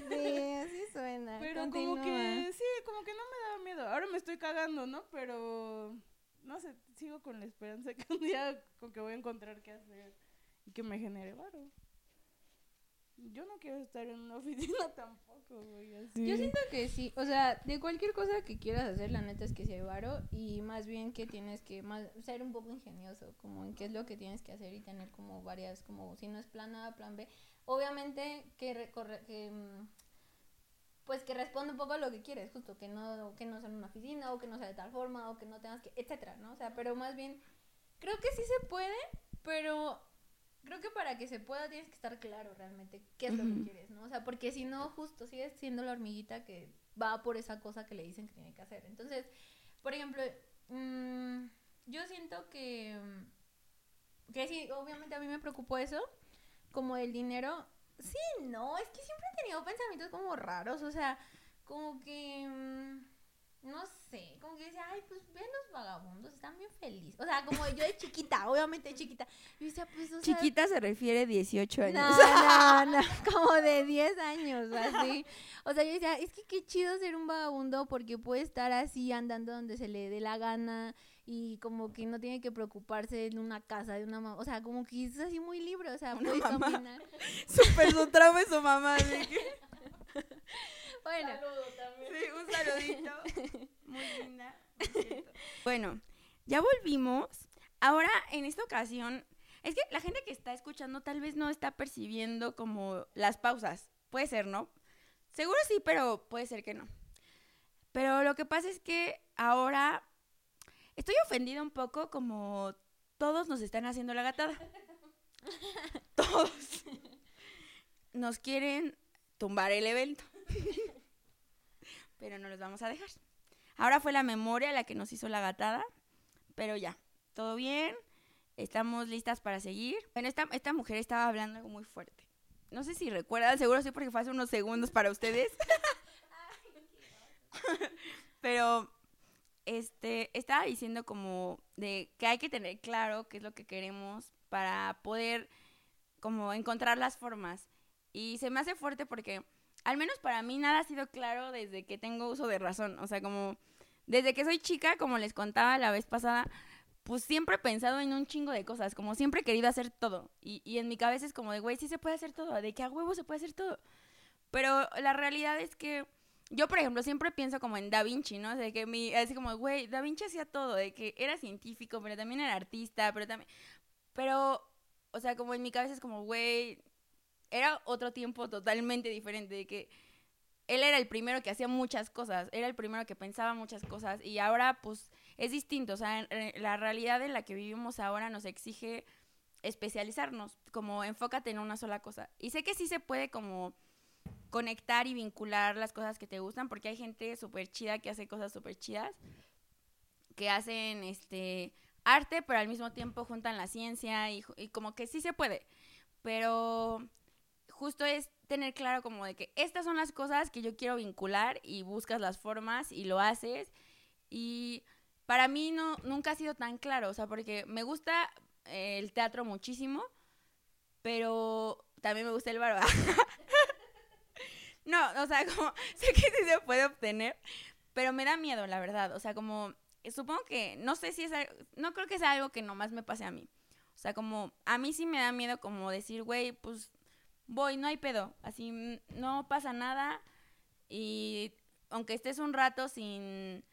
Speaker 3: Sí, así suena.
Speaker 2: Pero
Speaker 3: Continúa.
Speaker 2: como que, sí, como que no me daba miedo. Ahora me estoy cagando, ¿no? Pero, no sé, sigo con la esperanza que un día con que voy a encontrar qué hacer y que me genere varo. Yo no quiero estar en una oficina tampoco, güey, así.
Speaker 3: Yo siento que sí, o sea, de cualquier cosa que quieras hacer, la neta es que hay varo y más bien que tienes que más, ser un poco ingenioso, como en qué es lo que tienes que hacer y tener como varias, como si no es plan A, plan B. Obviamente que, recorre, que mm, pues que responda un poco a lo que quieres, justo, que no, que no sea en una oficina o que no sea de tal forma o que no tengas que, etcétera, ¿no? O sea, pero más bien, creo que sí se puede, pero creo que para que se pueda tienes que estar claro realmente qué es lo que quieres, ¿no? O sea, porque si no, justo sigues siendo la hormiguita que va por esa cosa que le dicen que tiene que hacer. Entonces, por ejemplo, mm, yo siento que, mm, que sí, obviamente a mí me preocupó eso, como el dinero. Sí, no, es que siempre he tenido pensamientos como raros, o sea, como que... mm, no sé, como que decía, ay, pues ven los vagabundos, están bien felices. O sea, como yo de chiquita, obviamente de chiquita. Yo decía, pues, o sea,
Speaker 1: Chiquita se refiere 18 años.
Speaker 3: no, no, no, como de 10 años, así. O sea, yo decía, es que qué chido ser un vagabundo porque puede estar así andando donde se le dé la gana y como que no tiene que preocuparse de una casa, de una mamá. O sea, como que es así muy libre, o sea, puede caminar.
Speaker 1: Súper su trauma es su mamá. así que-
Speaker 3: Bueno,
Speaker 2: Saludo también.
Speaker 1: Sí, un saludito. Muy linda. Bueno, ya volvimos. Ahora, en esta ocasión, es que la gente que está escuchando tal vez no está percibiendo como las pausas. Puede ser, ¿no? Seguro sí, pero puede ser que no. Pero lo que pasa es que ahora estoy ofendida un poco como todos nos están haciendo la gatada. todos. Nos quieren tumbar el evento. Pero no los vamos a dejar. Ahora fue la memoria la que nos hizo la gatada, pero ya, todo bien, estamos listas para seguir. Bueno, esta, esta mujer estaba hablando algo muy fuerte. No sé si recuerdan, seguro sí porque fue hace unos segundos para ustedes. pero este estaba diciendo como de que hay que tener claro qué es lo que queremos para poder como encontrar las formas. Y se me hace fuerte porque al menos para mí nada ha sido claro desde que tengo uso de razón. O sea, como desde que soy chica, como les contaba la vez pasada, pues siempre he pensado en un chingo de cosas, como siempre he querido hacer todo. Y, y en mi cabeza es como de, güey, sí se puede hacer todo, de que a huevo se puede hacer todo. Pero la realidad es que yo, por ejemplo, siempre pienso como en Da Vinci, ¿no? De que mi, así como, güey, Da Vinci hacía todo, de que era científico, pero también era artista, pero también... Pero, o sea, como en mi cabeza es como, güey, era otro tiempo totalmente diferente, de que él era el primero que hacía muchas cosas, era el primero que pensaba muchas cosas y ahora pues es distinto, o sea, la realidad en la que vivimos ahora nos exige especializarnos, como enfócate en una sola cosa. Y sé que sí se puede como conectar y vincular las cosas que te gustan, porque hay gente súper chida que hace cosas súper chidas, que hacen este arte, pero al mismo tiempo juntan la ciencia y, y como que sí se puede. Pero justo es tener claro como de que estas son las cosas que yo quiero vincular y buscas las formas y lo haces. Y para mí no, nunca ha sido tan claro, o sea, porque me gusta eh, el teatro muchísimo, pero también me gusta el barba. no, o sea, como sé que sí se puede obtener, pero me da miedo, la verdad. O sea, como supongo que, no sé si es, no creo que sea algo que nomás me pase a mí. O sea, como a mí sí me da miedo como decir, güey, pues voy, no hay pedo, así mm, no pasa nada y aunque estés un rato sin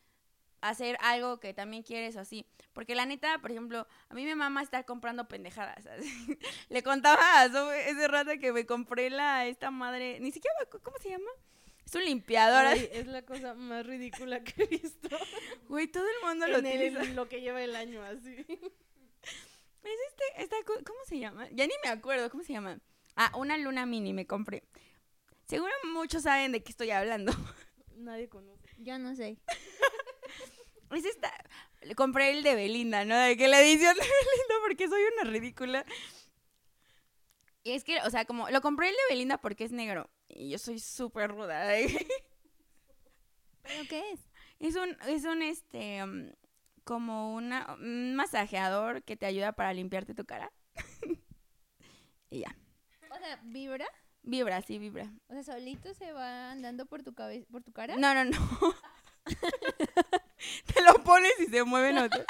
Speaker 1: hacer algo que también quieres así, porque la neta, por ejemplo, a mí me mama estar comprando pendejadas, le contaba a ese rato que me compré la esta madre, ni siquiera ¿cómo se llama? Es un limpiador.
Speaker 2: es la cosa más ridícula que he visto.
Speaker 1: Güey, todo el mundo lo tiene.
Speaker 2: lo que lleva el año así.
Speaker 1: Es este, esta, ¿cómo se llama? Ya ni me acuerdo, ¿cómo se llama? Ah, una luna mini me compré. Seguro muchos saben de qué estoy hablando.
Speaker 2: Nadie conoce.
Speaker 3: Yo no sé.
Speaker 1: es esta. Compré el de Belinda, ¿no? De que la edición de Belinda porque soy una ridícula. Y es que, o sea, como lo compré el de Belinda porque es negro. Y yo soy súper ruda. ¿eh?
Speaker 3: ¿Pero qué es?
Speaker 1: Es un, es un, este, um, como una, un masajeador que te ayuda para limpiarte tu cara. y ya.
Speaker 3: ¿Vibra?
Speaker 1: Vibra, sí, vibra.
Speaker 3: O sea, solito se va andando por tu cabeza, por tu cara.
Speaker 1: No, no, no. Te lo pones y se mueve otro.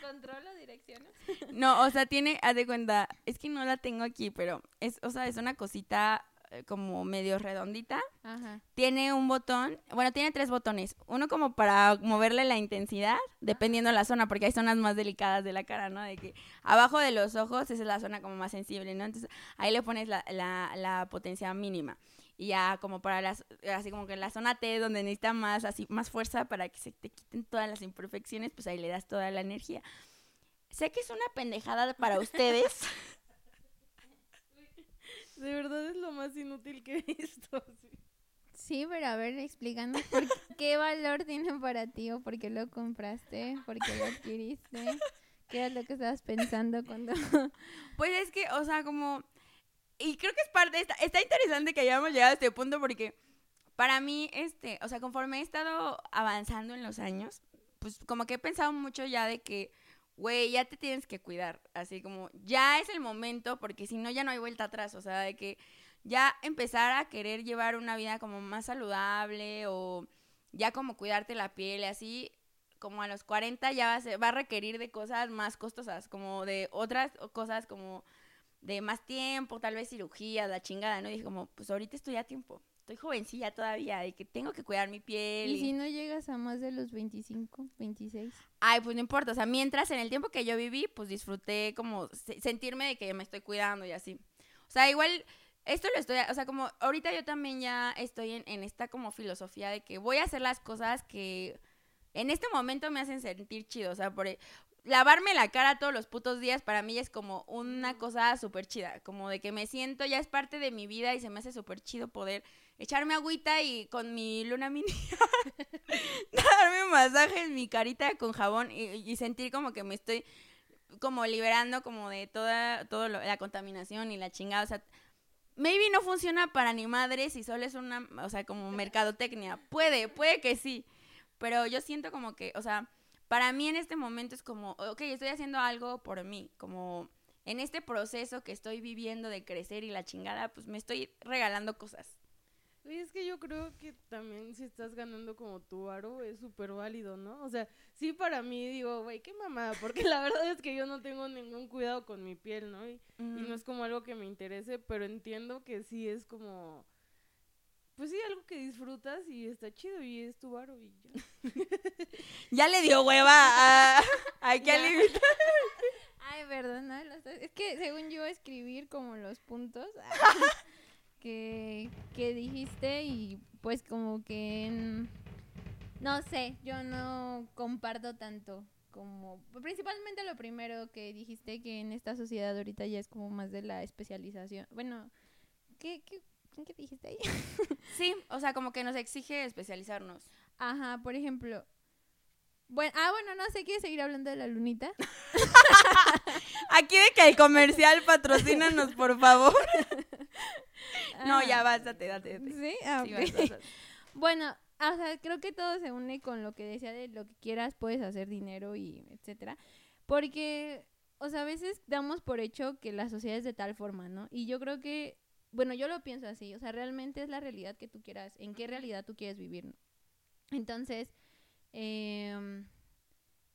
Speaker 3: ¿Con control o direcciones?
Speaker 1: No, o sea, tiene, haz de cuenta, es que no la tengo aquí, pero es, o sea, es una cosita como medio redondita.
Speaker 3: Ajá.
Speaker 1: Tiene un botón, bueno, tiene tres botones. Uno como para moverle la intensidad, dependiendo de la zona, porque hay zonas más delicadas de la cara, ¿no? De que abajo de los ojos esa es la zona como más sensible, ¿no? Entonces ahí le pones la, la, la potencia mínima. Y ya como para las, así como que la zona T donde necesita más, así, más fuerza para que se te quiten todas las imperfecciones, pues ahí le das toda la energía. Sé que es una pendejada para ustedes.
Speaker 2: De verdad es lo más inútil que he visto.
Speaker 3: Sí, pero a ver, explícanos por qué valor tiene para ti o por qué lo compraste, por qué lo adquiriste, qué es lo que estabas pensando cuando...
Speaker 1: Pues es que, o sea, como... Y creo que es parte de esta... Está interesante que hayamos llegado a este punto porque para mí, este, o sea, conforme he estado avanzando en los años, pues como que he pensado mucho ya de que güey, ya te tienes que cuidar. Así como, ya es el momento, porque si no, ya no hay vuelta atrás. O sea, de que ya empezar a querer llevar una vida como más saludable o ya como cuidarte la piel, así como a los 40 ya va a, va a requerir de cosas más costosas, como de otras cosas como de más tiempo, tal vez cirugía, la chingada, ¿no? Y dije como, pues ahorita estoy a tiempo. Estoy jovencilla todavía, de que tengo que cuidar mi piel.
Speaker 3: ¿Y si no llegas a más de los 25, 26?
Speaker 1: Ay, pues no importa, o sea, mientras en el tiempo que yo viví, pues disfruté como se- sentirme de que me estoy cuidando y así. O sea, igual, esto lo estoy, o sea, como ahorita yo también ya estoy en, en esta como filosofía de que voy a hacer las cosas que en este momento me hacen sentir chido, o sea, por e- lavarme la cara todos los putos días para mí es como una cosa súper chida, como de que me siento, ya es parte de mi vida y se me hace súper chido poder echarme agüita y con mi luna mini darme un masaje en mi carita con jabón y, sentir como que me estoy como liberando como de toda todo lo- la contaminación y la chingada, o sea, maybe no funciona para ni madres y solo es una, o sea, como mercadotecnia. Puede, puede que sí, pero yo siento como que, o sea, para mí en este momento es como, ok, estoy haciendo algo por mí, como en este proceso que estoy viviendo de crecer y la chingada, pues me estoy regalando cosas.
Speaker 2: Oye, es que yo creo que también si estás ganando como tu aro es súper válido, ¿no? O sea, sí para mí digo, güey, qué mamada, porque la verdad es que yo no tengo ningún cuidado con mi piel, ¿no? Y, y no es como algo que me interese, pero entiendo que sí es como, pues sí, algo que disfrutas y está chido y es tu aro y ya.
Speaker 1: Ya le dio hueva a, a que aliviar.
Speaker 3: Ay, perdón, no, es que según yo escribir como los puntos que, que dijiste y pues como que no sé, yo no comparto tanto como principalmente lo primero que dijiste que en esta sociedad ahorita ya es como más de la especialización. Bueno, ¿qué qué, qué dijiste ahí?
Speaker 1: Sí, o sea, como que nos exige especializarnos.
Speaker 3: Ajá, por ejemplo. Bueno, ah, bueno, no sé, ¿quieres seguir hablando de la lunita?
Speaker 1: Aquí de que el comercial patrocínanos, por favor. No,
Speaker 3: Ah,
Speaker 1: ya bástate, date, date.
Speaker 3: ¿Sí? Ah,
Speaker 1: Sí,
Speaker 3: ok.
Speaker 1: vas, vas, vas.
Speaker 3: Bueno, o sea, creo que todo se une con lo que decía de lo que quieras, puedes hacer dinero y etcétera. Porque, o sea, a veces damos por hecho que la sociedad es de tal forma, ¿no? Y yo creo que, bueno, yo lo pienso así, o sea, realmente es la realidad que tú quieras, en qué realidad tú quieres vivir, ¿no? Entonces, em,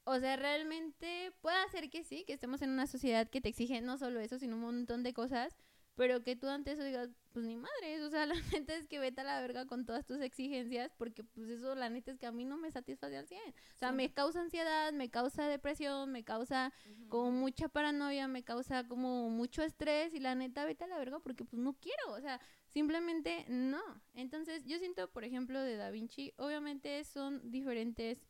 Speaker 3: o sea, realmente puede ser que sí, que estemos en una sociedad que te exige no solo eso, sino un montón de cosas, pero que tú ante eso digas, pues ni madres, o sea, la neta es que vete a la verga con todas tus exigencias, porque pues eso la neta es que a mí no me satisface al 100. O sea,
Speaker 1: Sí.
Speaker 3: me causa ansiedad, me causa depresión, me causa como mucha paranoia, me causa como mucho estrés y la neta vete a la verga porque pues no quiero, o sea, simplemente no. Entonces, yo siento, por ejemplo, de Da Vinci, obviamente son diferentes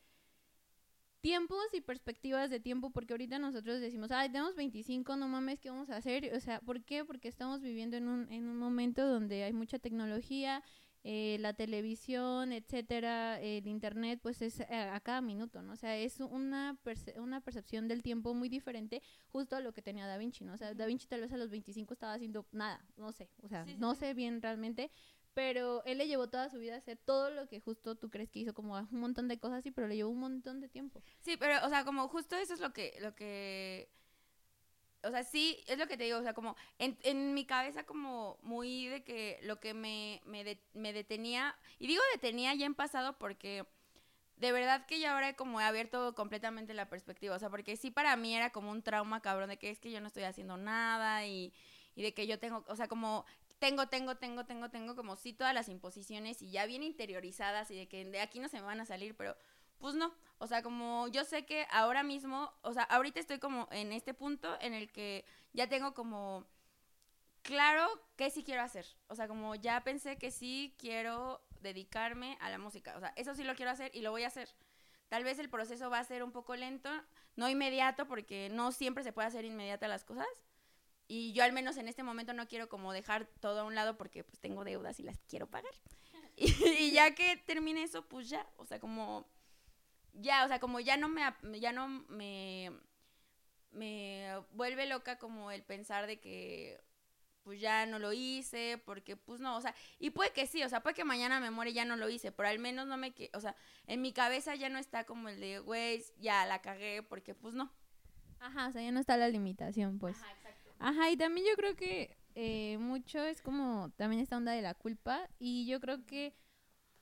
Speaker 3: tiempos y perspectivas de tiempo, porque ahorita nosotros decimos, ay, tenemos 25, no mames, ¿qué vamos a hacer? O sea, ¿por qué? Porque estamos viviendo en un, en un momento donde hay mucha tecnología, eh, la televisión, etcétera, el internet, pues es a, a cada minuto, ¿no? O sea, es una, perce- una percepción del tiempo muy diferente justo a lo que tenía Da Vinci, ¿no? O sea, Da Vinci tal vez a los 25 estaba haciendo nada, no sé, o sea,
Speaker 1: Sí, sí,
Speaker 3: no
Speaker 1: sí.
Speaker 3: sé bien realmente, pero él le llevó toda su vida a hacer todo lo que justo tú crees que hizo, como un montón de cosas, sí, pero le llevó un montón de tiempo.
Speaker 1: Sí, pero, o sea, como justo eso es lo que, lo que, o sea, sí, es lo que te digo, o sea, como en, en mi cabeza como muy de que lo que me, me, me detenía, y digo detenía ya en pasado porque de verdad que ya ahora como he abierto completamente la perspectiva, o sea, porque sí para mí era como un trauma cabrón de que es que yo no estoy haciendo nada y, y de que yo tengo, o sea, como tengo, tengo, tengo, tengo, tengo como sí todas las imposiciones y ya bien interiorizadas y de que de aquí no se me van a salir, pero pues no, o sea, como yo sé que ahora mismo, o sea, ahorita estoy como en este punto en el que ya tengo como claro que sí quiero hacer, o sea, como ya pensé que sí quiero dedicarme a la música, o sea, eso sí lo quiero hacer y lo voy a hacer. Tal vez el proceso va a ser un poco lento, no inmediato, porque no siempre se puede hacer inmediata las cosas. Y yo al menos en este momento no quiero como dejar todo a un lado porque pues tengo deudas y las quiero pagar. Y, y ya que termine eso, pues ya, o sea, como ya, o sea, como ya no me ya no me me vuelve loca como el pensar de que pues ya no lo hice, porque pues no, o sea, y puede que sí, o sea, puede que mañana me muere y ya no lo hice, pero al menos no me, que, o sea, en mi cabeza ya no está como el de, güey, ya la cagué, porque pues no.
Speaker 3: Ajá, o sea, ya no está la limitación, pues.
Speaker 1: exacto.
Speaker 3: Ajá, y también yo creo que eh, mucho es como también esta onda de la culpa y yo creo que,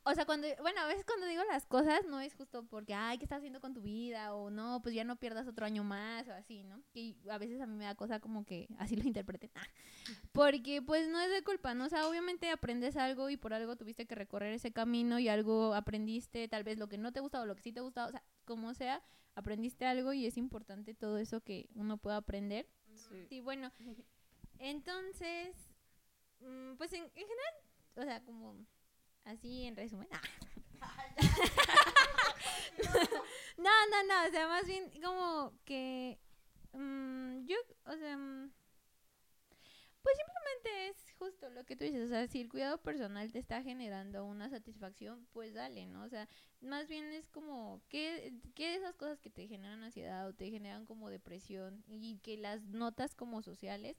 Speaker 3: o sea, cuando, bueno, a veces cuando digo las cosas no es justo porque, ay, ¿qué estás haciendo con tu vida? O no, pues ya no pierdas otro año más o así, ¿no? Y a veces a mí me da cosa como que así lo interpreten. Ah, porque pues no es de culpa, ¿no? O sea, obviamente aprendes algo y por algo tuviste que recorrer ese camino y algo aprendiste, tal vez lo que no te gusta o lo que sí te gusta, o sea, como sea, aprendiste algo y es importante todo eso que uno pueda aprender.
Speaker 2: Sí.
Speaker 3: Bueno, entonces, mm, pues en, en general, o sea, como así en resumen. no, no, no, o sea, más bien como que mm, yo, o sea, mm, pues simplemente es justo lo que tú dices, o sea, si el cuidado personal te está generando una satisfacción, pues dale, ¿no? O sea, más bien es como, ¿qué, qué de esas cosas que te generan ansiedad o te generan como depresión y que las notas como sociales,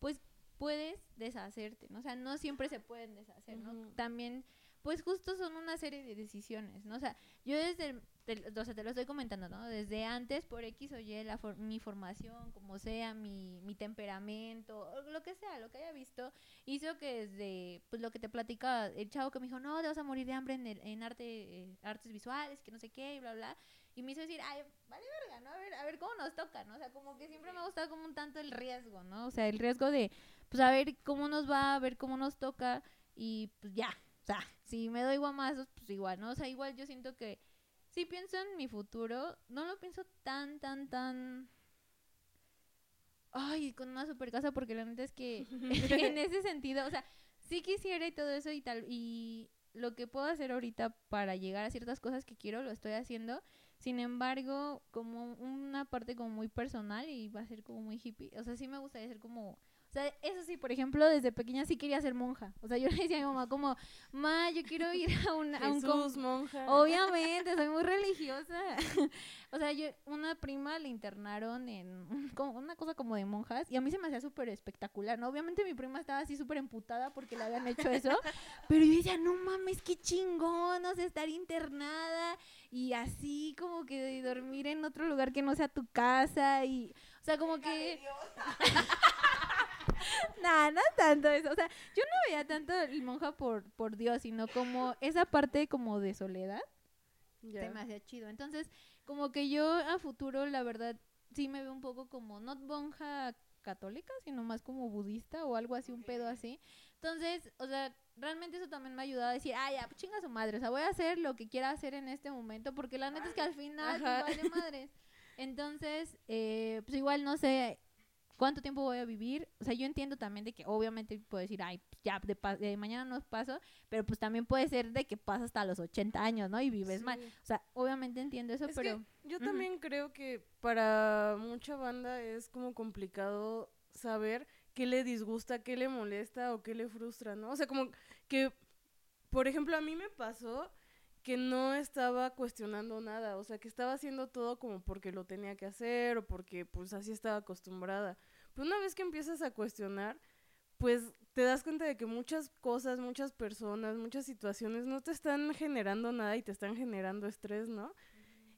Speaker 3: pues puedes deshacerte, ¿no? O sea, no siempre se pueden deshacer, ¿no? También, pues justo son una serie de decisiones, ¿no? O sea, yo desde, el- te, o sea, te lo estoy comentando, ¿no? Desde antes, por X o Y, la for- mi formación, como sea, mi, mi temperamento, lo que sea, lo que haya visto, hizo que desde, pues lo que te platica el chavo que me dijo, no, te vas a morir de hambre en, el- en arte, eh, artes visuales, que no sé qué, y bla, bla, y me hizo decir, ay, vale verga, ¿no? A ver, a ver cómo nos toca, ¿no? O sea, como que siempre me ha gustado como un tanto el riesgo, ¿no? O sea, el riesgo de, pues a ver cómo nos va, a ver cómo nos toca, y pues ya, o sea, si me doy guamazos, pues igual, ¿no? O sea, igual yo siento que si pienso en mi futuro, no lo pienso tan, tan, tan... Ay, con una super casa, porque la neta es que en ese sentido, o sea, sí quisiera y todo eso y tal, y lo que puedo hacer ahorita para llegar a ciertas cosas que quiero, lo estoy haciendo. Sin embargo, como una parte como muy personal y va a ser como muy hippie. O sea, sí me gustaría ser como... O sea, eso sí, por ejemplo, desde pequeña sí quería ser monja. O sea, yo le decía a mi mamá como, ma, yo quiero ir a, un a un...
Speaker 2: Jesús, monja.
Speaker 3: Obviamente, soy muy religiosa. o sea, yo, una prima le internaron en un- una cosa como de monjas y a mí se me hacía súper espectacular, ¿no? Obviamente mi prima estaba así súper emputada porque le habían hecho eso, pero yo decía, no mames, qué chingón, o sea, estar internada y así como que dormir en otro lugar que no sea tu casa y, o sea, como que... Nah, no tanto eso. O sea, yo no veía tanto el monja por, por Dios, sino como esa parte como de soledad se me hacía chido. Entonces, como que yo a futuro, la verdad, sí me veo un poco como, no monja católica, sino más como budista o algo así, un pedo así. Entonces, o sea, realmente eso también me ha ayudado a decir, ah, ya, pues chinga su madre, o sea, voy a hacer lo que quiera hacer en este momento, porque la neta es que al final,
Speaker 2: Ajá.
Speaker 3: vale madres. Entonces, eh, pues igual no sé cuánto tiempo voy a vivir. O sea, yo entiendo también de que obviamente puedo decir, ay, ya, de, de mañana no paso, pero pues también puede ser de que pasas hasta los 80 años, ¿no? Y vives mal. O sea, obviamente entiendo eso,
Speaker 2: Es
Speaker 3: pero...
Speaker 2: que yo también creo que para mucha banda es como complicado saber qué le disgusta, qué le molesta o qué le frustra, ¿no? O sea, como que, por ejemplo, a mí me pasó que no estaba cuestionando nada, o sea, que estaba haciendo todo como porque lo tenía que hacer o porque pues así estaba acostumbrada. Pero una vez que empiezas a cuestionar, pues te das cuenta de que muchas cosas, muchas personas, muchas situaciones no te están generando nada y te están generando estrés, ¿no?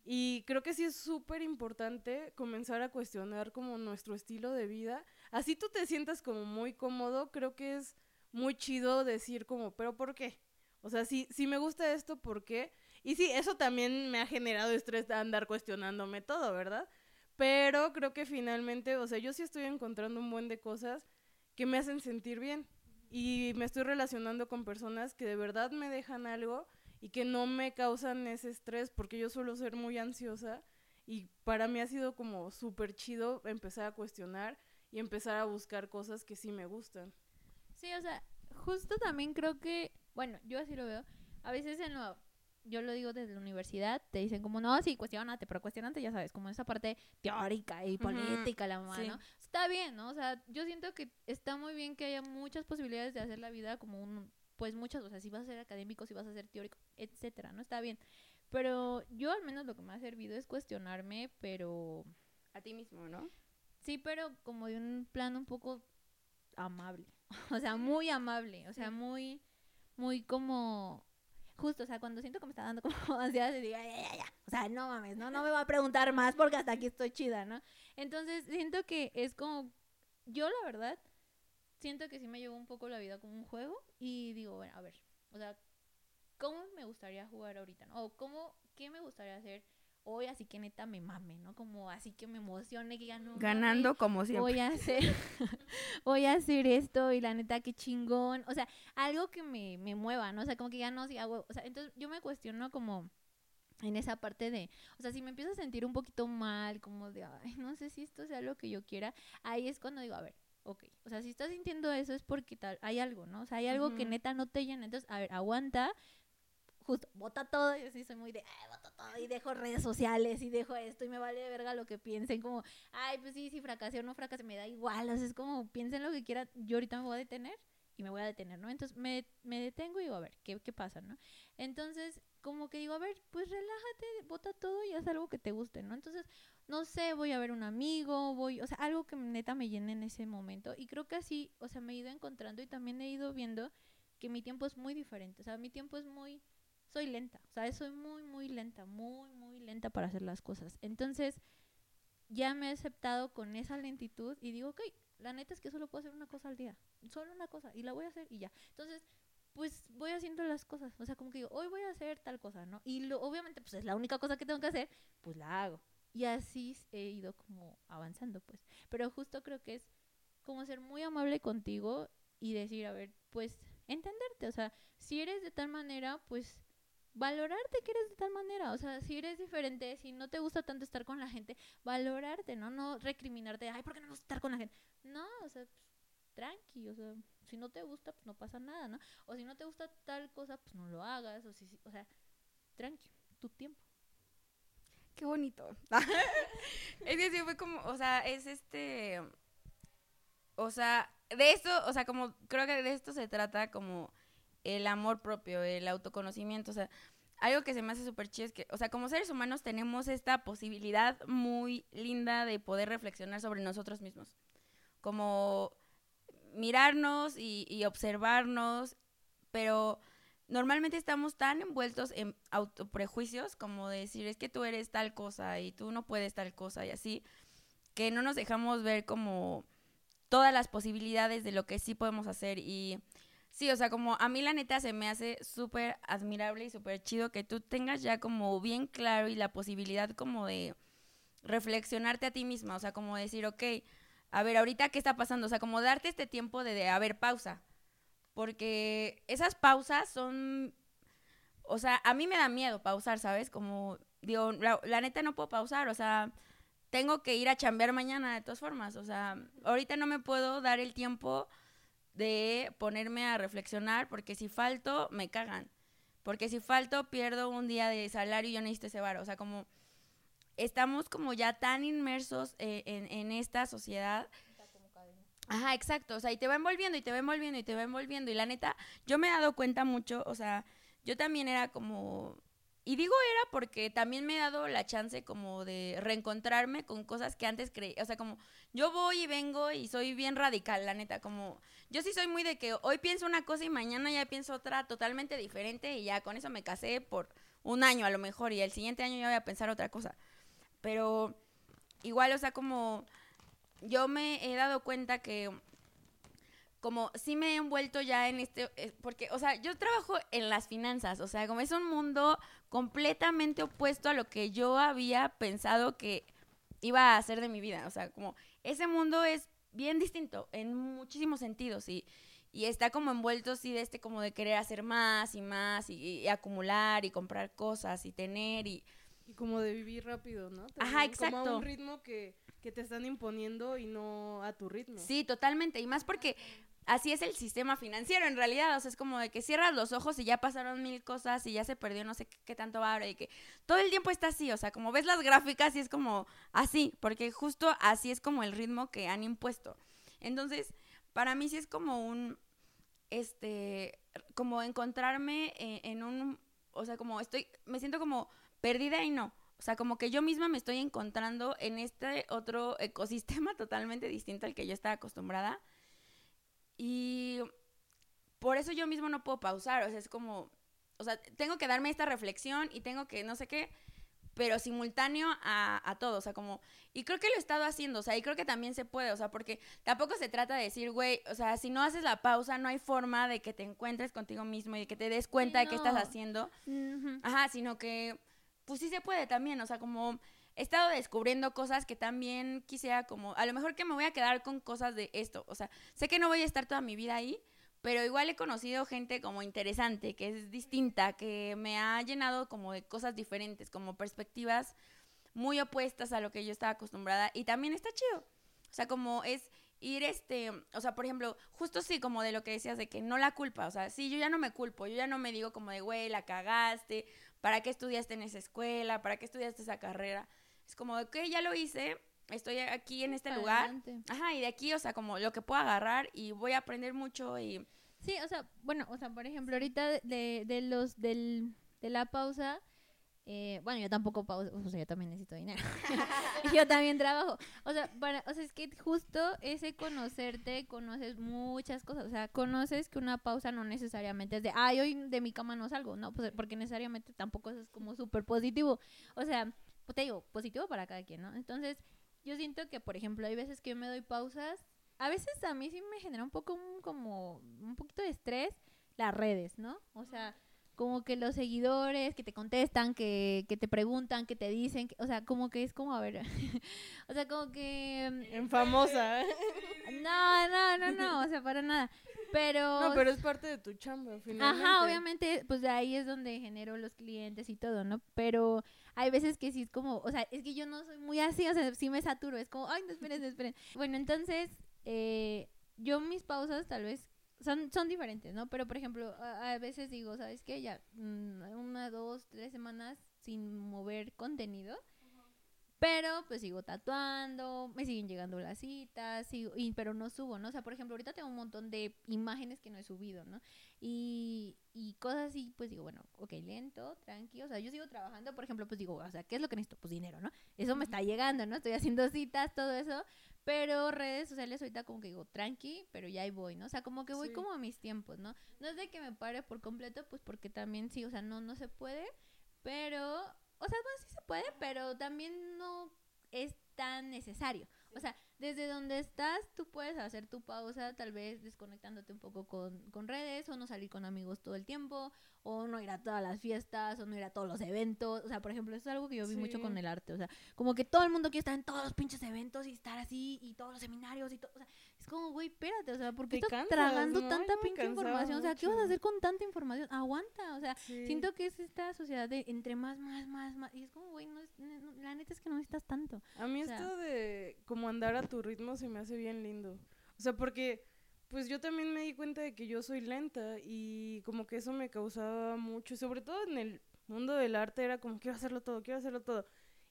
Speaker 2: Y creo que sí es súper importante comenzar a cuestionar como nuestro estilo de vida. Así tú te sientas como muy cómodo, creo que es muy chido decir como, pero ¿por qué? O sea, si, si me gusta esto, ¿por qué? Y sí, eso también me ha generado estrés andar cuestionándome todo, ¿verdad? Pero creo que finalmente, o sea, yo sí estoy encontrando un buen de cosas que me hacen sentir bien. Y me estoy relacionando con personas que de verdad me dejan algo y que no me causan ese estrés porque yo suelo ser muy ansiosa y para mí ha sido como súper chido empezar a cuestionar y empezar a buscar cosas que sí me gustan.
Speaker 3: Sí, o sea, justo también creo que, bueno, yo así lo veo. A veces en lo, yo lo digo desde la universidad, te dicen como, no, sí, cuestionate, pero cuestionate, ya sabes, como esa parte teórica y política, la mamá,
Speaker 1: sí.
Speaker 3: ¿no? Está bien, ¿no? O sea, yo siento que está muy bien que haya muchas posibilidades de hacer la vida como un, pues muchas, o sea, si vas a ser académico, si vas a ser teórico, etcétera, ¿no? Está bien. Pero yo al menos lo que me ha servido es cuestionarme, pero
Speaker 1: A ti mismo, ¿no?
Speaker 3: Sí, pero como de un plan un poco amable. O sea, muy amable. O sea, muy, muy como. Justo, o sea, cuando siento que me está dando como ansiedad, digo, "Ay, ya, ya, ya". O sea, no mames, no, no me va a preguntar más porque hasta aquí estoy chida, ¿no? Entonces, siento que es como. Yo, la verdad, siento que sí me llevo un poco la vida como un juego y digo, bueno, a ver, o sea, ¿cómo me gustaría jugar ahorita? ¿no? O ¿cómo, qué me gustaría hacer hoy? Así que neta me mame, ¿no? Como así que me emocione, que ya no.
Speaker 1: Ganando como siempre.
Speaker 3: Voy a hacer, voy a hacer esto y la neta qué chingón. O sea, algo que me, me mueva, ¿no? O sea, como que ya no, si hago, o sea, entonces yo me cuestiono como en esa parte de, o sea, si me empiezo a sentir un poquito mal, como de, ay, no sé si esto sea lo que yo quiera, ahí es cuando digo, a ver, ok, o sea, si estás sintiendo eso es porque tal, hay algo, ¿no? O sea, hay algo que neta no te llena, entonces, a ver, aguanta, justo, bota todo, yo sí soy muy de, ay, bota todo, y dejo redes sociales, y dejo esto, y me vale de verga lo que piensen, como, ay, pues sí, si fracasé o no fracasé, me da igual, o sea, es como, piensen lo que quieran, yo ahorita me voy a detener, y me voy a detener, ¿no? Entonces, me, me detengo y digo, a ver, ¿qué, qué pasa, no? Entonces, como que digo, a ver, pues relájate, bota todo y haz algo que te guste, ¿no? Entonces, no sé, voy a ver un amigo, voy, o sea, algo que neta me llene en ese momento. Y creo que así, o sea, me he ido encontrando y también he ido viendo que mi tiempo es muy diferente. O sea, mi tiempo es muy, soy lenta, o sea, soy muy, muy lenta, muy, muy lenta para hacer las cosas. Entonces, ya me he aceptado con esa lentitud y digo, ok, la neta es que solo puedo hacer una cosa al día, solo una cosa, y la voy a hacer y ya. Entonces, pues voy haciendo las cosas, o sea, como que digo, hoy voy a hacer tal cosa, ¿no? Y lo, obviamente, pues es la única cosa que tengo que hacer, pues la hago. Y así he ido como avanzando, pues. Pero justo creo que es como ser muy amable contigo y decir, a ver, pues entenderte, o sea, si eres de tal manera, pues valorarte que eres de tal manera, o sea, si eres diferente, si no te gusta tanto estar con la gente, valorarte, ¿no? No recriminarte, ay, ¿por qué no me gusta estar con la gente? No, o sea, pues, tranqui, o sea, si no te gusta, pues no pasa nada, ¿no? O si no te gusta tal cosa, pues no lo hagas, o si, o sea, tranqui, tu tiempo.
Speaker 1: Qué bonito. es que sí fue como, o sea, es este. O sea, de esto, o sea, como creo que de esto se trata como el amor propio, el autoconocimiento, o sea, algo que se me hace súper chido es que, o sea, como seres humanos tenemos esta posibilidad muy linda de poder reflexionar sobre nosotros mismos. Como mirarnos y, y observarnos, pero normalmente estamos tan envueltos en autoprejuicios como de decir es que tú eres tal cosa y tú no puedes tal cosa y así, que no nos dejamos ver como todas las posibilidades de lo que sí podemos hacer y sí, o sea, como a mí la neta se me hace súper admirable y súper chido que tú tengas ya como bien claro y la posibilidad como de reflexionarte a ti misma, o sea, como decir, ok, a ver, ahorita qué está pasando, o sea, como darte este tiempo de, de a ver, pausa, porque esas pausas son, o sea, a mí me da miedo pausar, ¿sabes? Como, digo, la, la neta no puedo pausar, o sea, tengo que ir a chambear mañana de todas formas, o sea, ahorita no me puedo dar el tiempo de ponerme a reflexionar porque si falto, me cagan. Porque si falto, pierdo un día de salario y yo necesito ese bar. O sea, como estamos como ya tan inmersos eh, en, en esta sociedad. Ajá, exacto. O sea, y te va envolviendo y te va envolviendo y te va envolviendo. Y la neta, yo me he dado cuenta mucho, o sea, yo también era como... Y digo era porque también me he dado la chance como de reencontrarme con cosas que antes creí. O sea, como yo voy y vengo y soy bien radical, la neta. Como yo sí soy muy de que hoy pienso una cosa y mañana ya pienso otra totalmente diferente y ya con eso me casé por un año a lo mejor y el siguiente año ya voy a pensar otra cosa. Pero igual, o sea, como yo me he dado cuenta que como sí me he envuelto ya en este, eh, porque, o sea, yo trabajo en las finanzas, o sea, como es un mundo completamente opuesto a lo que yo había pensado que iba a hacer de mi vida, o sea, como ese mundo es bien distinto en muchísimos sentidos y, y está como envuelto sí de este como de querer hacer más y más y, y acumular y comprar cosas y tener y
Speaker 2: Y como de vivir rápido, ¿no?
Speaker 1: Ajá,
Speaker 2: Como a
Speaker 1: exacto.
Speaker 2: un ritmo que, que te están imponiendo y no a tu ritmo.
Speaker 1: Sí, totalmente. Y más porque así es el sistema financiero en realidad. O sea, es como de que cierras los ojos y ya pasaron mil cosas y ya se perdió no sé qué, tanto va ahora. Y que todo el tiempo está así. O sea, como ves las gráficas y es como así. Porque justo así es como el ritmo que han impuesto. Entonces, para mí sí es como un. Este. Como encontrarme en, en un. O sea, como estoy. Me siento como perdida y no. O sea, como que yo misma me estoy encontrando en este otro ecosistema totalmente distinto al que yo estaba acostumbrada. Y por eso yo mismo no puedo pausar. O sea, es como, o sea, tengo que darme esta reflexión y tengo que, no sé qué, pero simultáneo a, a todo, o sea, como, y creo que lo he estado haciendo, o sea, y creo que también se puede, o sea, porque tampoco se trata de decir, güey, o sea, si no haces la pausa, no hay forma de que te encuentres contigo mismo y de que te des cuenta de qué estás haciendo, ajá, sino que, pues sí se puede también, o sea, como he estado descubriendo cosas que también quisiera como, a lo mejor que me voy a quedar con cosas de esto, o sea, sé que no voy a estar toda mi vida ahí, pero igual he conocido gente como interesante, que es distinta, que me ha llenado como de cosas diferentes, como perspectivas muy opuestas a lo que yo estaba acostumbrada y también está chido. O sea, como es ir este, o sea, por ejemplo, justo sí como de lo que decías de que no la culpa, o sea, sí, yo ya no me culpo, yo ya no me digo como de, güey, la cagaste, ¿para qué estudiaste en esa escuela? ¿Para qué estudiaste esa carrera? Es como que ya lo hice, estoy aquí en este lugar. Ajá, y de aquí, o sea, como lo que puedo agarrar y voy a aprender mucho y...
Speaker 3: Sí, o sea, bueno, o sea, por ejemplo, ahorita de, de los del, de la pausa, eh, bueno, yo tampoco pausa, o sea, yo también necesito dinero. yo también trabajo. O sea, para, o sea, es que justo ese conocerte, conoces muchas cosas. O sea, conoces que una pausa no necesariamente es de, ay, hoy de mi cama no salgo, no, pues porque necesariamente tampoco es como súper positivo. O sea, pues te digo, positivo para cada quien, ¿no? Entonces, yo siento que, por ejemplo, hay veces que yo me doy pausas. A veces a mí sí me genera un poco un, como un poquito de estrés las redes, ¿no? O sea, como que los seguidores que te contestan, que, que te preguntan, que te dicen, que- o sea, como que es como, a ver, o sea, como que...
Speaker 2: En famosa.
Speaker 3: No, no, no, no, o sea, para nada. Pero...
Speaker 2: No, pero es parte de tu chamba, finalmente.
Speaker 3: Ajá, obviamente, pues de ahí es donde genero los clientes y todo, ¿no? Pero hay veces que sí es como, o sea, es que yo no soy muy así, o sea, sí me saturo, es como, ay, no esperen, no esperen. Bueno, entonces, eh, yo mis pausas tal vez son, son diferentes, ¿no? Pero, por ejemplo, a, a veces digo, ¿sabes qué? Ya, mm, una, dos, tres semanas sin mover contenido. Pero pues sigo tatuando, me siguen llegando las citas, sigo, y, pero no subo, ¿no? O sea, por ejemplo, ahorita tengo un montón de imágenes que no he subido, ¿no? Y, y cosas así, pues digo, bueno, ok, lento, tranqui, o sea, yo sigo trabajando, por ejemplo, pues digo, o sea, ¿qué es lo que necesito? Pues dinero, ¿no? Eso me está llegando, ¿no? Estoy haciendo citas, todo eso, pero redes sociales ahorita como que digo, tranqui, pero ya ahí voy, ¿no? O sea, como que voy
Speaker 2: Sí.
Speaker 3: como a mis tiempos, ¿no? No es de que me pare por completo, pues porque también sí, o sea, no, no se puede, pero, o sea, bueno, sí se puede, pero también no es tan necesario. O sea, desde donde estás, tú puedes hacer tu pausa, tal vez desconectándote un poco con, con redes, o no salir con amigos todo el tiempo, o no ir a todas las fiestas, o no ir a todos los eventos. O sea, por ejemplo, eso es algo que yo vi mucho con el arte. O sea, como que todo el mundo quiere estar en todos los pinches eventos y estar así, y todos los seminarios y todo. O sea, es como, güey, espérate, o sea, ¿por qué estás
Speaker 2: cansas,
Speaker 3: tragando
Speaker 2: ¿no?
Speaker 3: tanta
Speaker 2: Ay,
Speaker 3: pinche información? O sea, ¿qué vas a hacer con tanta información? Aguanta, o sea,
Speaker 2: Sí.
Speaker 3: Siento que es esta sociedad de entre más, más, más, más. Y es como, güey, no no- la neta es que no necesitas tanto.
Speaker 2: A mí
Speaker 3: O sea-
Speaker 2: esto de como andar a tu ritmo se me hace bien lindo. O sea, porque pues yo también me di cuenta de que yo soy lenta y como que eso me causaba mucho, sobre todo en el mundo del arte era como quiero hacerlo todo, quiero hacerlo todo.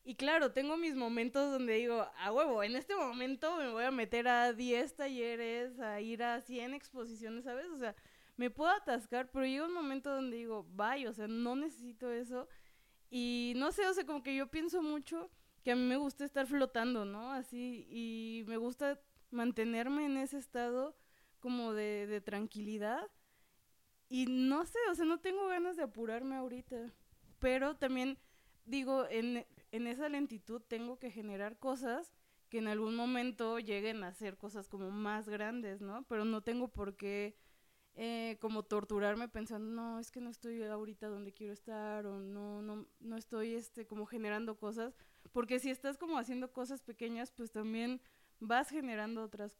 Speaker 2: Y claro, tengo mis momentos donde digo, a huevo, en este momento me voy a meter a 10 talleres, a ir a 100 exposiciones, ¿sabes? O sea, me puedo atascar, pero llega un momento donde digo, vaya, o sea, no necesito eso. Y no sé, o sea, como que yo pienso mucho que a mí me gusta estar flotando, ¿no? Así, y me gusta mantenerme en ese estado como de, de tranquilidad. Y no sé, o sea, no tengo ganas de apurarme ahorita. Pero también digo, en, en esa lentitud tengo que generar cosas que en algún momento lleguen a ser cosas como más grandes, ¿no? Pero no tengo por qué eh, como torturarme pensando, no, es que no estoy ahorita donde quiero estar o no, no, no estoy este, como generando cosas, porque si estás como haciendo cosas pequeñas, pues también vas generando otras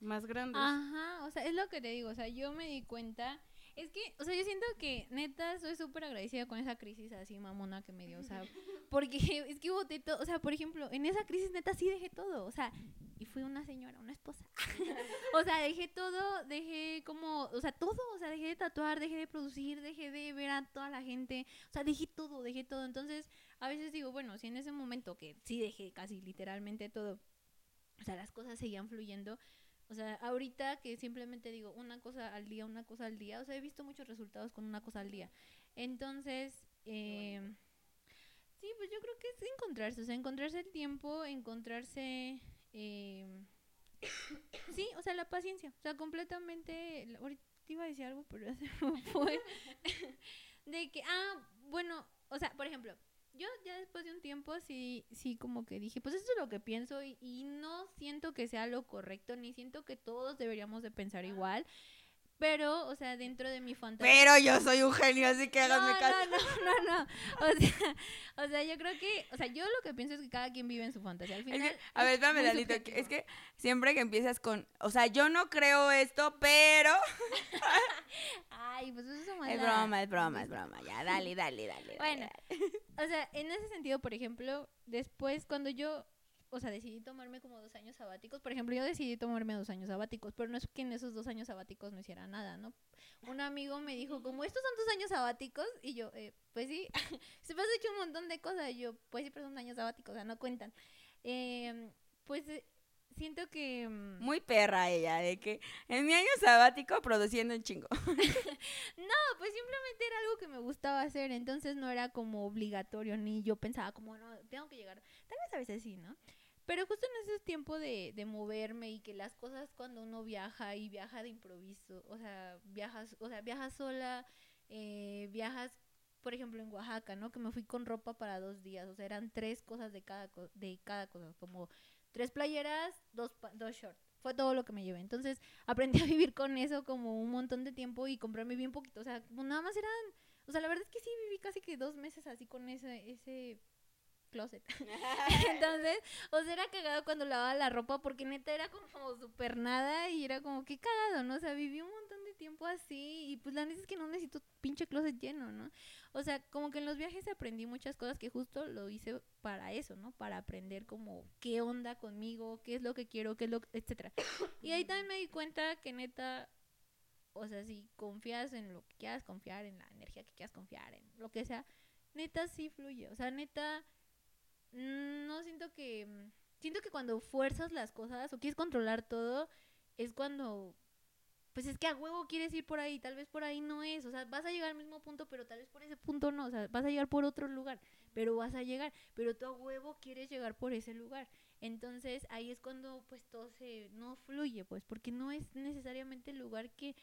Speaker 2: más grandes.
Speaker 3: Ajá, o sea, es lo que te digo, o sea, yo me di cuenta, es que, o sea, yo siento que neta soy súper agradecida con esa crisis así mamona que me dio, o sea, porque es que boté todo, o sea, por ejemplo, en esa crisis neta sí dejé todo, o sea, y fui una señora, una esposa. o sea, dejé todo, dejé como, o sea, todo, o sea, dejé de tatuar, dejé de producir, dejé de ver a toda la gente, o sea, dejé todo, dejé todo. Entonces, a veces digo, bueno, si en ese momento que sí dejé casi literalmente todo, o sea, las cosas seguían fluyendo, o sea, ahorita que simplemente digo una cosa al día, una cosa al día, o sea, he visto muchos resultados con una cosa al día. Entonces, eh, sí, pues yo creo que es encontrarse, o sea, encontrarse el tiempo, encontrarse... Eh, sí, o sea, la paciencia, o sea, completamente... Ahorita iba a decir algo, pero ya se me fue. de que, ah, bueno, o sea, por ejemplo, yo ya después de un tiempo sí, sí como que dije, pues esto es lo que pienso y, y no siento que sea lo correcto, ni siento que todos deberíamos de pensar igual. Pero, o sea, dentro de mi fantasía.
Speaker 1: Pero yo soy un genio, así que háganme
Speaker 3: no,
Speaker 1: caso.
Speaker 3: no, no, no, no. O sea, o sea, yo creo que, o sea, yo lo que pienso es que cada quien vive en su fantasía. Al
Speaker 1: Es
Speaker 3: final,
Speaker 1: que- a ver,
Speaker 3: es
Speaker 1: espérame,
Speaker 3: muy
Speaker 1: Dalito. que-. Es que siempre que empiezas con, o sea, yo no creo esto, pero.
Speaker 3: Ay, pues eso es
Speaker 1: Es broma, es broma, es broma. Ya, dale, dale, dale.
Speaker 3: Bueno,
Speaker 1: dale.
Speaker 3: o sea, en ese sentido, por ejemplo, después cuando yo, o sea, decidí tomarme como dos años sabáticos, por ejemplo, yo decidí tomarme dos años sabáticos, pero no es que en esos dos años sabáticos no hiciera nada, ¿no? Un amigo me dijo, como estos son tus años sabáticos, y yo, eh, pues sí, se me has hecho un montón de cosas, y yo, pues sí, pero son años sabáticos, o sea, no cuentan. Em, pues eh, siento que... mm,
Speaker 1: Muy perra ella, de que en mi año sabático produciendo un chingo.
Speaker 3: No, pues simplemente era algo que me gustaba hacer, entonces no era como obligatorio, ni yo pensaba como, no, tengo que llegar. Tal vez a veces sí, ¿no? Pero justo en ese tiempo de, de moverme y que las cosas cuando uno viaja y viaja de improviso, o sea, viajas, o sea, viajas sola, eh, viajas, por ejemplo, en Oaxaca, ¿no? Que me fui con ropa para dos días, o sea, eran tres cosas de cada, co- de cada cosa, como tres playeras, dos, pa- dos shorts. Fue todo lo que me llevé. Entonces aprendí a vivir con eso como un montón de tiempo y comprarme bien poquito. O sea, como nada más eran. O sea, la verdad es que sí viví casi que dos meses así con ese, ese closet. Entonces, o sea, era cagado cuando lavaba la ropa porque neta era como súper nada y era como que cagado, ¿no? O sea, viví un montón de tiempo así y pues la neta es que no necesito pinche closet lleno, ¿no? O sea, como que en los viajes aprendí muchas cosas que justo lo hice para eso, ¿no? Para aprender como qué onda conmigo, qué es lo que quiero, qué es lo, etcétera. Y ahí también me di cuenta que neta, o sea, si confías en lo que quieras confiar, en la energía que quieras confiar, en lo que sea, neta sí fluye. O sea, neta, no siento que... mm, Siento que cuando fuerzas las cosas o quieres controlar todo, es cuando... Pues es que a huevo quieres ir por ahí, tal vez por ahí no es, o sea, vas a llegar al mismo punto, pero tal vez por ese punto no, o sea, vas a llegar por otro lugar, pero vas a llegar, pero tú a huevo quieres llegar por ese lugar. Entonces ahí es cuando pues todo se no fluye, pues porque no es necesariamente el lugar que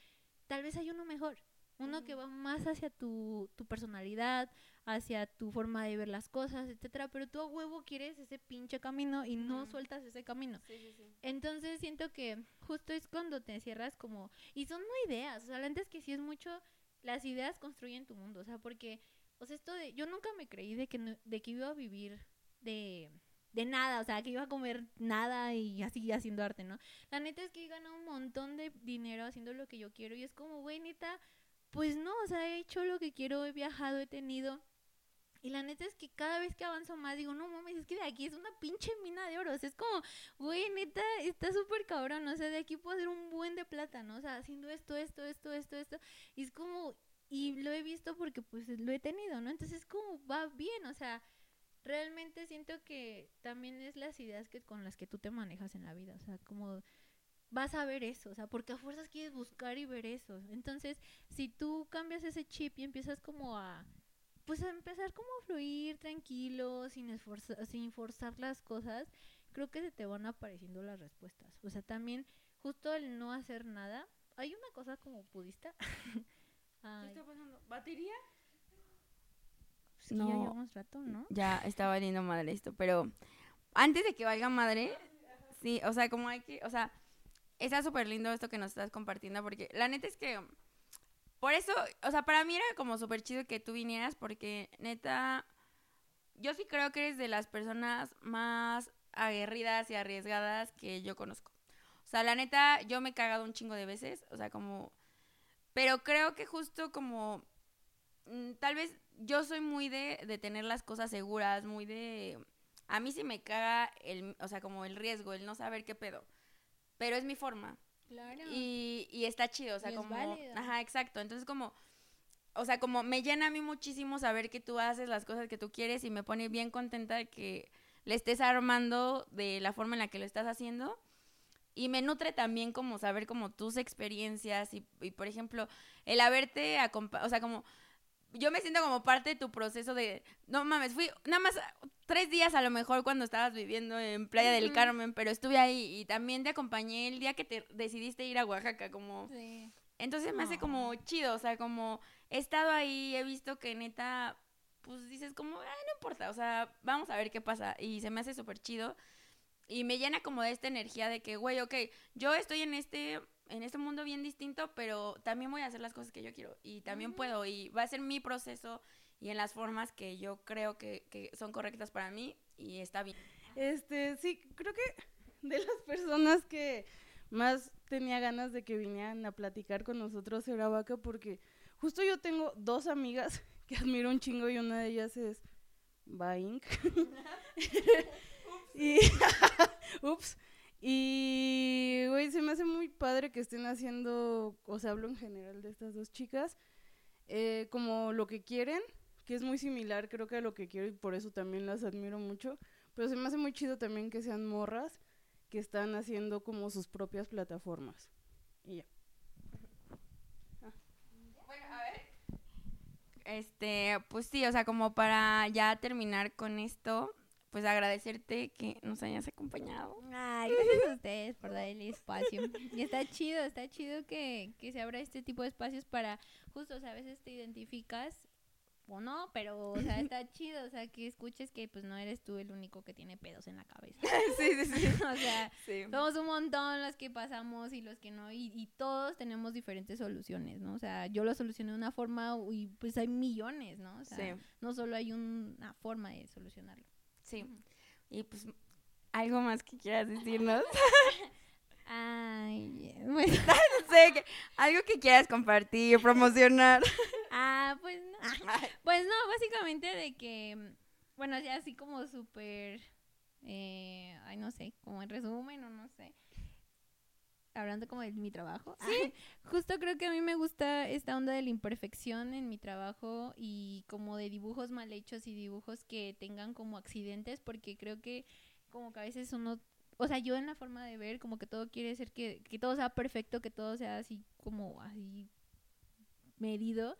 Speaker 3: tal vez hay uno mejor, uno que va más hacia tu, tu personalidad, hacia tu forma de ver las cosas, etcétera, pero tú a huevo quieres ese pinche camino y no
Speaker 1: Ujú.
Speaker 3: sueltas ese camino.
Speaker 1: Sí, sí, sí.
Speaker 3: Entonces siento que justo es cuando te cierras como y son no ideas, o sea, la neta es que sí es mucho las ideas construyen tu mundo, o sea, porque o sea, esto de yo nunca me creí de que no- de que iba a vivir de de nada, o sea, que iba a comer nada y así haciendo arte, ¿no? La neta es que he ganado un montón de dinero haciendo lo que yo quiero y es como, güey, neta, pues no, o sea, he hecho lo que quiero, he viajado, he tenido. Y la neta es que cada vez que avanzo más digo, no mames, es que de aquí es una pinche mina de oro. O sea, es como, güey, neta, está súper cabrón. O sea, de aquí puedo hacer un buen de plata, ¿no? O sea, haciendo esto, esto, esto, esto, esto. Y es como, y lo he visto porque pues lo he tenido, ¿no? Entonces es como, va bien, o sea, realmente siento que también es las ideas que con las que tú te manejas en la vida. O sea, como vas a ver eso, o sea, porque a fuerzas quieres buscar y ver eso. Entonces, si tú cambias ese chip y empiezas como a pues a empezar como a fluir tranquilo, sin esforzar, sin forzar las cosas, creo que se te van apareciendo las respuestas. O sea, también justo el no hacer nada, hay una cosa como budista.
Speaker 2: ¿Qué está pasando? ¿Batería?
Speaker 3: pues que ya
Speaker 1: No.
Speaker 3: llevamos rato, ¿no?
Speaker 1: Ya está valiendo madre esto, pero antes de que valga madre, sí, o sea, como hay que, o sea, está súper lindo esto que nos estás compartiendo, porque la neta es que, por eso, o sea, para mí era como súper chido que tú vinieras, porque neta, yo sí creo que eres de las personas más aguerridas y arriesgadas que yo conozco. O sea, la neta, yo me he cagado un chingo de veces, o sea, como, pero creo que justo como mm, tal vez yo soy muy de, de tener las cosas seguras, muy de... A mí sí me caga el, o sea, como el riesgo, el no saber qué pedo. Pero es mi forma.
Speaker 3: Claro.
Speaker 1: Y, y está chido, o sea,
Speaker 3: Y es
Speaker 1: como...
Speaker 3: válido.
Speaker 1: Ajá, exacto. Entonces como... O sea, como me llena a mí muchísimo saber que tú haces las cosas que tú quieres y me pone bien contenta de que le estés armando de la forma en la que lo estás haciendo. Y me nutre también como saber como tus experiencias y, y, por ejemplo, el haberte acompañado, o sea, como yo me siento como parte de tu proceso de, no mames, fui nada más tres días a lo mejor cuando estabas viviendo en Playa del. Carmen, pero estuve ahí y también te acompañé el día que te decidiste ir a Oaxaca, como...
Speaker 3: Sí.
Speaker 1: Entonces me hace como chido, o sea, como he estado ahí, he visto que neta pues dices como, ay, no importa, o sea, vamos a ver qué pasa. Y se me hace súper chido. Y me llena como de esta energía de que, güey, ok, yo estoy en este, en este mundo bien distinto, pero también voy a hacer las cosas que yo quiero. Y también puedo. Y va a ser mi proceso y en las formas que yo creo que, que son correctas para mí. Y está bien.
Speaker 2: Este, sí, creo que de las personas que más tenía ganas de que vinieran a platicar con nosotros era Vaca porque justo yo tengo dos amigas que admiro un chingo y una de ellas es Baink. y ups. Y güey, se me hace muy padre que estén haciendo, o sea, hablo en general de estas dos chicas, eh, como lo que quieren, que es muy similar creo que a lo que quiero y por eso también las admiro mucho. Pero se me hace muy chido también que sean morras que están haciendo como sus propias plataformas. Y ya.
Speaker 1: Bueno, a ver. Este, pues sí, o sea, como para ya terminar con esto, pues agradecerte que nos hayas acompañado.
Speaker 3: Ay, gracias a ustedes por dar el espacio. Y está chido, está chido que, que se abra este tipo de espacios para, justo, o sea, a veces te identificas o no, pero, o sea, está chido, o sea, que escuches que, pues, no eres tú el único que tiene pedos en la cabeza.
Speaker 1: sí, sí, sí.
Speaker 3: o sea,
Speaker 1: Sí.
Speaker 3: somos un montón los que pasamos y los que no, y, y todos tenemos diferentes soluciones, ¿no? O sea, yo lo solucioné de una forma y pues hay millones, ¿no? O sea,
Speaker 1: Sí.
Speaker 3: no solo hay un- una forma de solucionarlo.
Speaker 1: Sí. Y pues, algo más que quieras decirnos.
Speaker 3: Ay, pues,
Speaker 1: no sé, que- algo que quieras compartir, promocionar.
Speaker 3: ah, pues no. Pues no, básicamente de que, bueno, ya así como súper, eh, ay, no sé, como en resumen o no sé. Hablando como de mi trabajo. Sí. Justo creo que a mí me gusta esta onda de la imperfección en mi trabajo y como de dibujos mal hechos y dibujos que tengan como accidentes porque creo que como que a veces uno, o sea, yo en la forma de ver como que todo quiere ser que, que todo sea perfecto, que todo sea así como así medido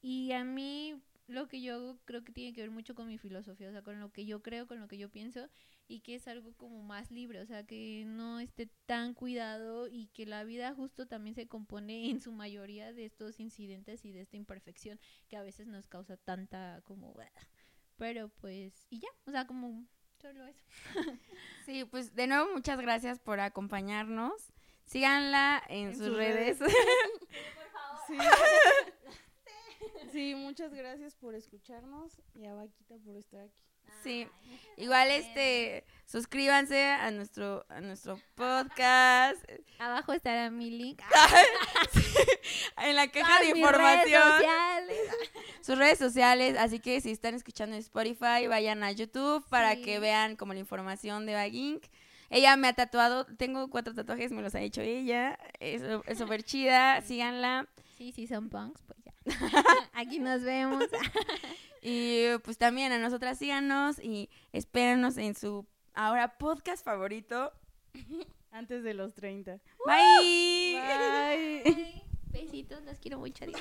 Speaker 3: y a mí lo que yo creo que tiene que ver mucho con mi filosofía, o sea, con lo que yo creo, con lo que yo pienso y que es algo como más libre, o sea, que no esté tan cuidado y que la vida justo también se compone en su mayoría de estos incidentes y de esta imperfección que a veces nos causa tanta como... Pero pues, y ya, o sea, como solo eso.
Speaker 1: Sí, pues de nuevo muchas gracias por acompañarnos. Síganla en,
Speaker 2: En
Speaker 1: sus,
Speaker 2: sus
Speaker 1: redes.
Speaker 2: redes. Sí. Sí, muchas gracias por escucharnos y a Vaquita por estar aquí.
Speaker 1: Sí. Igual este suscríbanse a nuestro a nuestro podcast
Speaker 3: Abajo estará mi link.
Speaker 1: en la caja de
Speaker 3: redes
Speaker 1: información.
Speaker 3: sociales.
Speaker 1: sus redes sociales, así que si están escuchando en Spotify, vayan a YouTube para
Speaker 3: Sí.
Speaker 1: que vean como la información de Bagink. Ella me ha tatuado, tengo cuatro tatuajes, me los ha hecho ella, es súper chida, síganla.
Speaker 3: Sí, sí, son punks, pues. Aquí nos vemos.
Speaker 1: Y pues también a nosotras síganos y espéranos en su ahora podcast favorito.
Speaker 2: Antes de los 30.
Speaker 1: Bye.
Speaker 2: Bye.
Speaker 3: Besitos, los quiero mucho. adiós.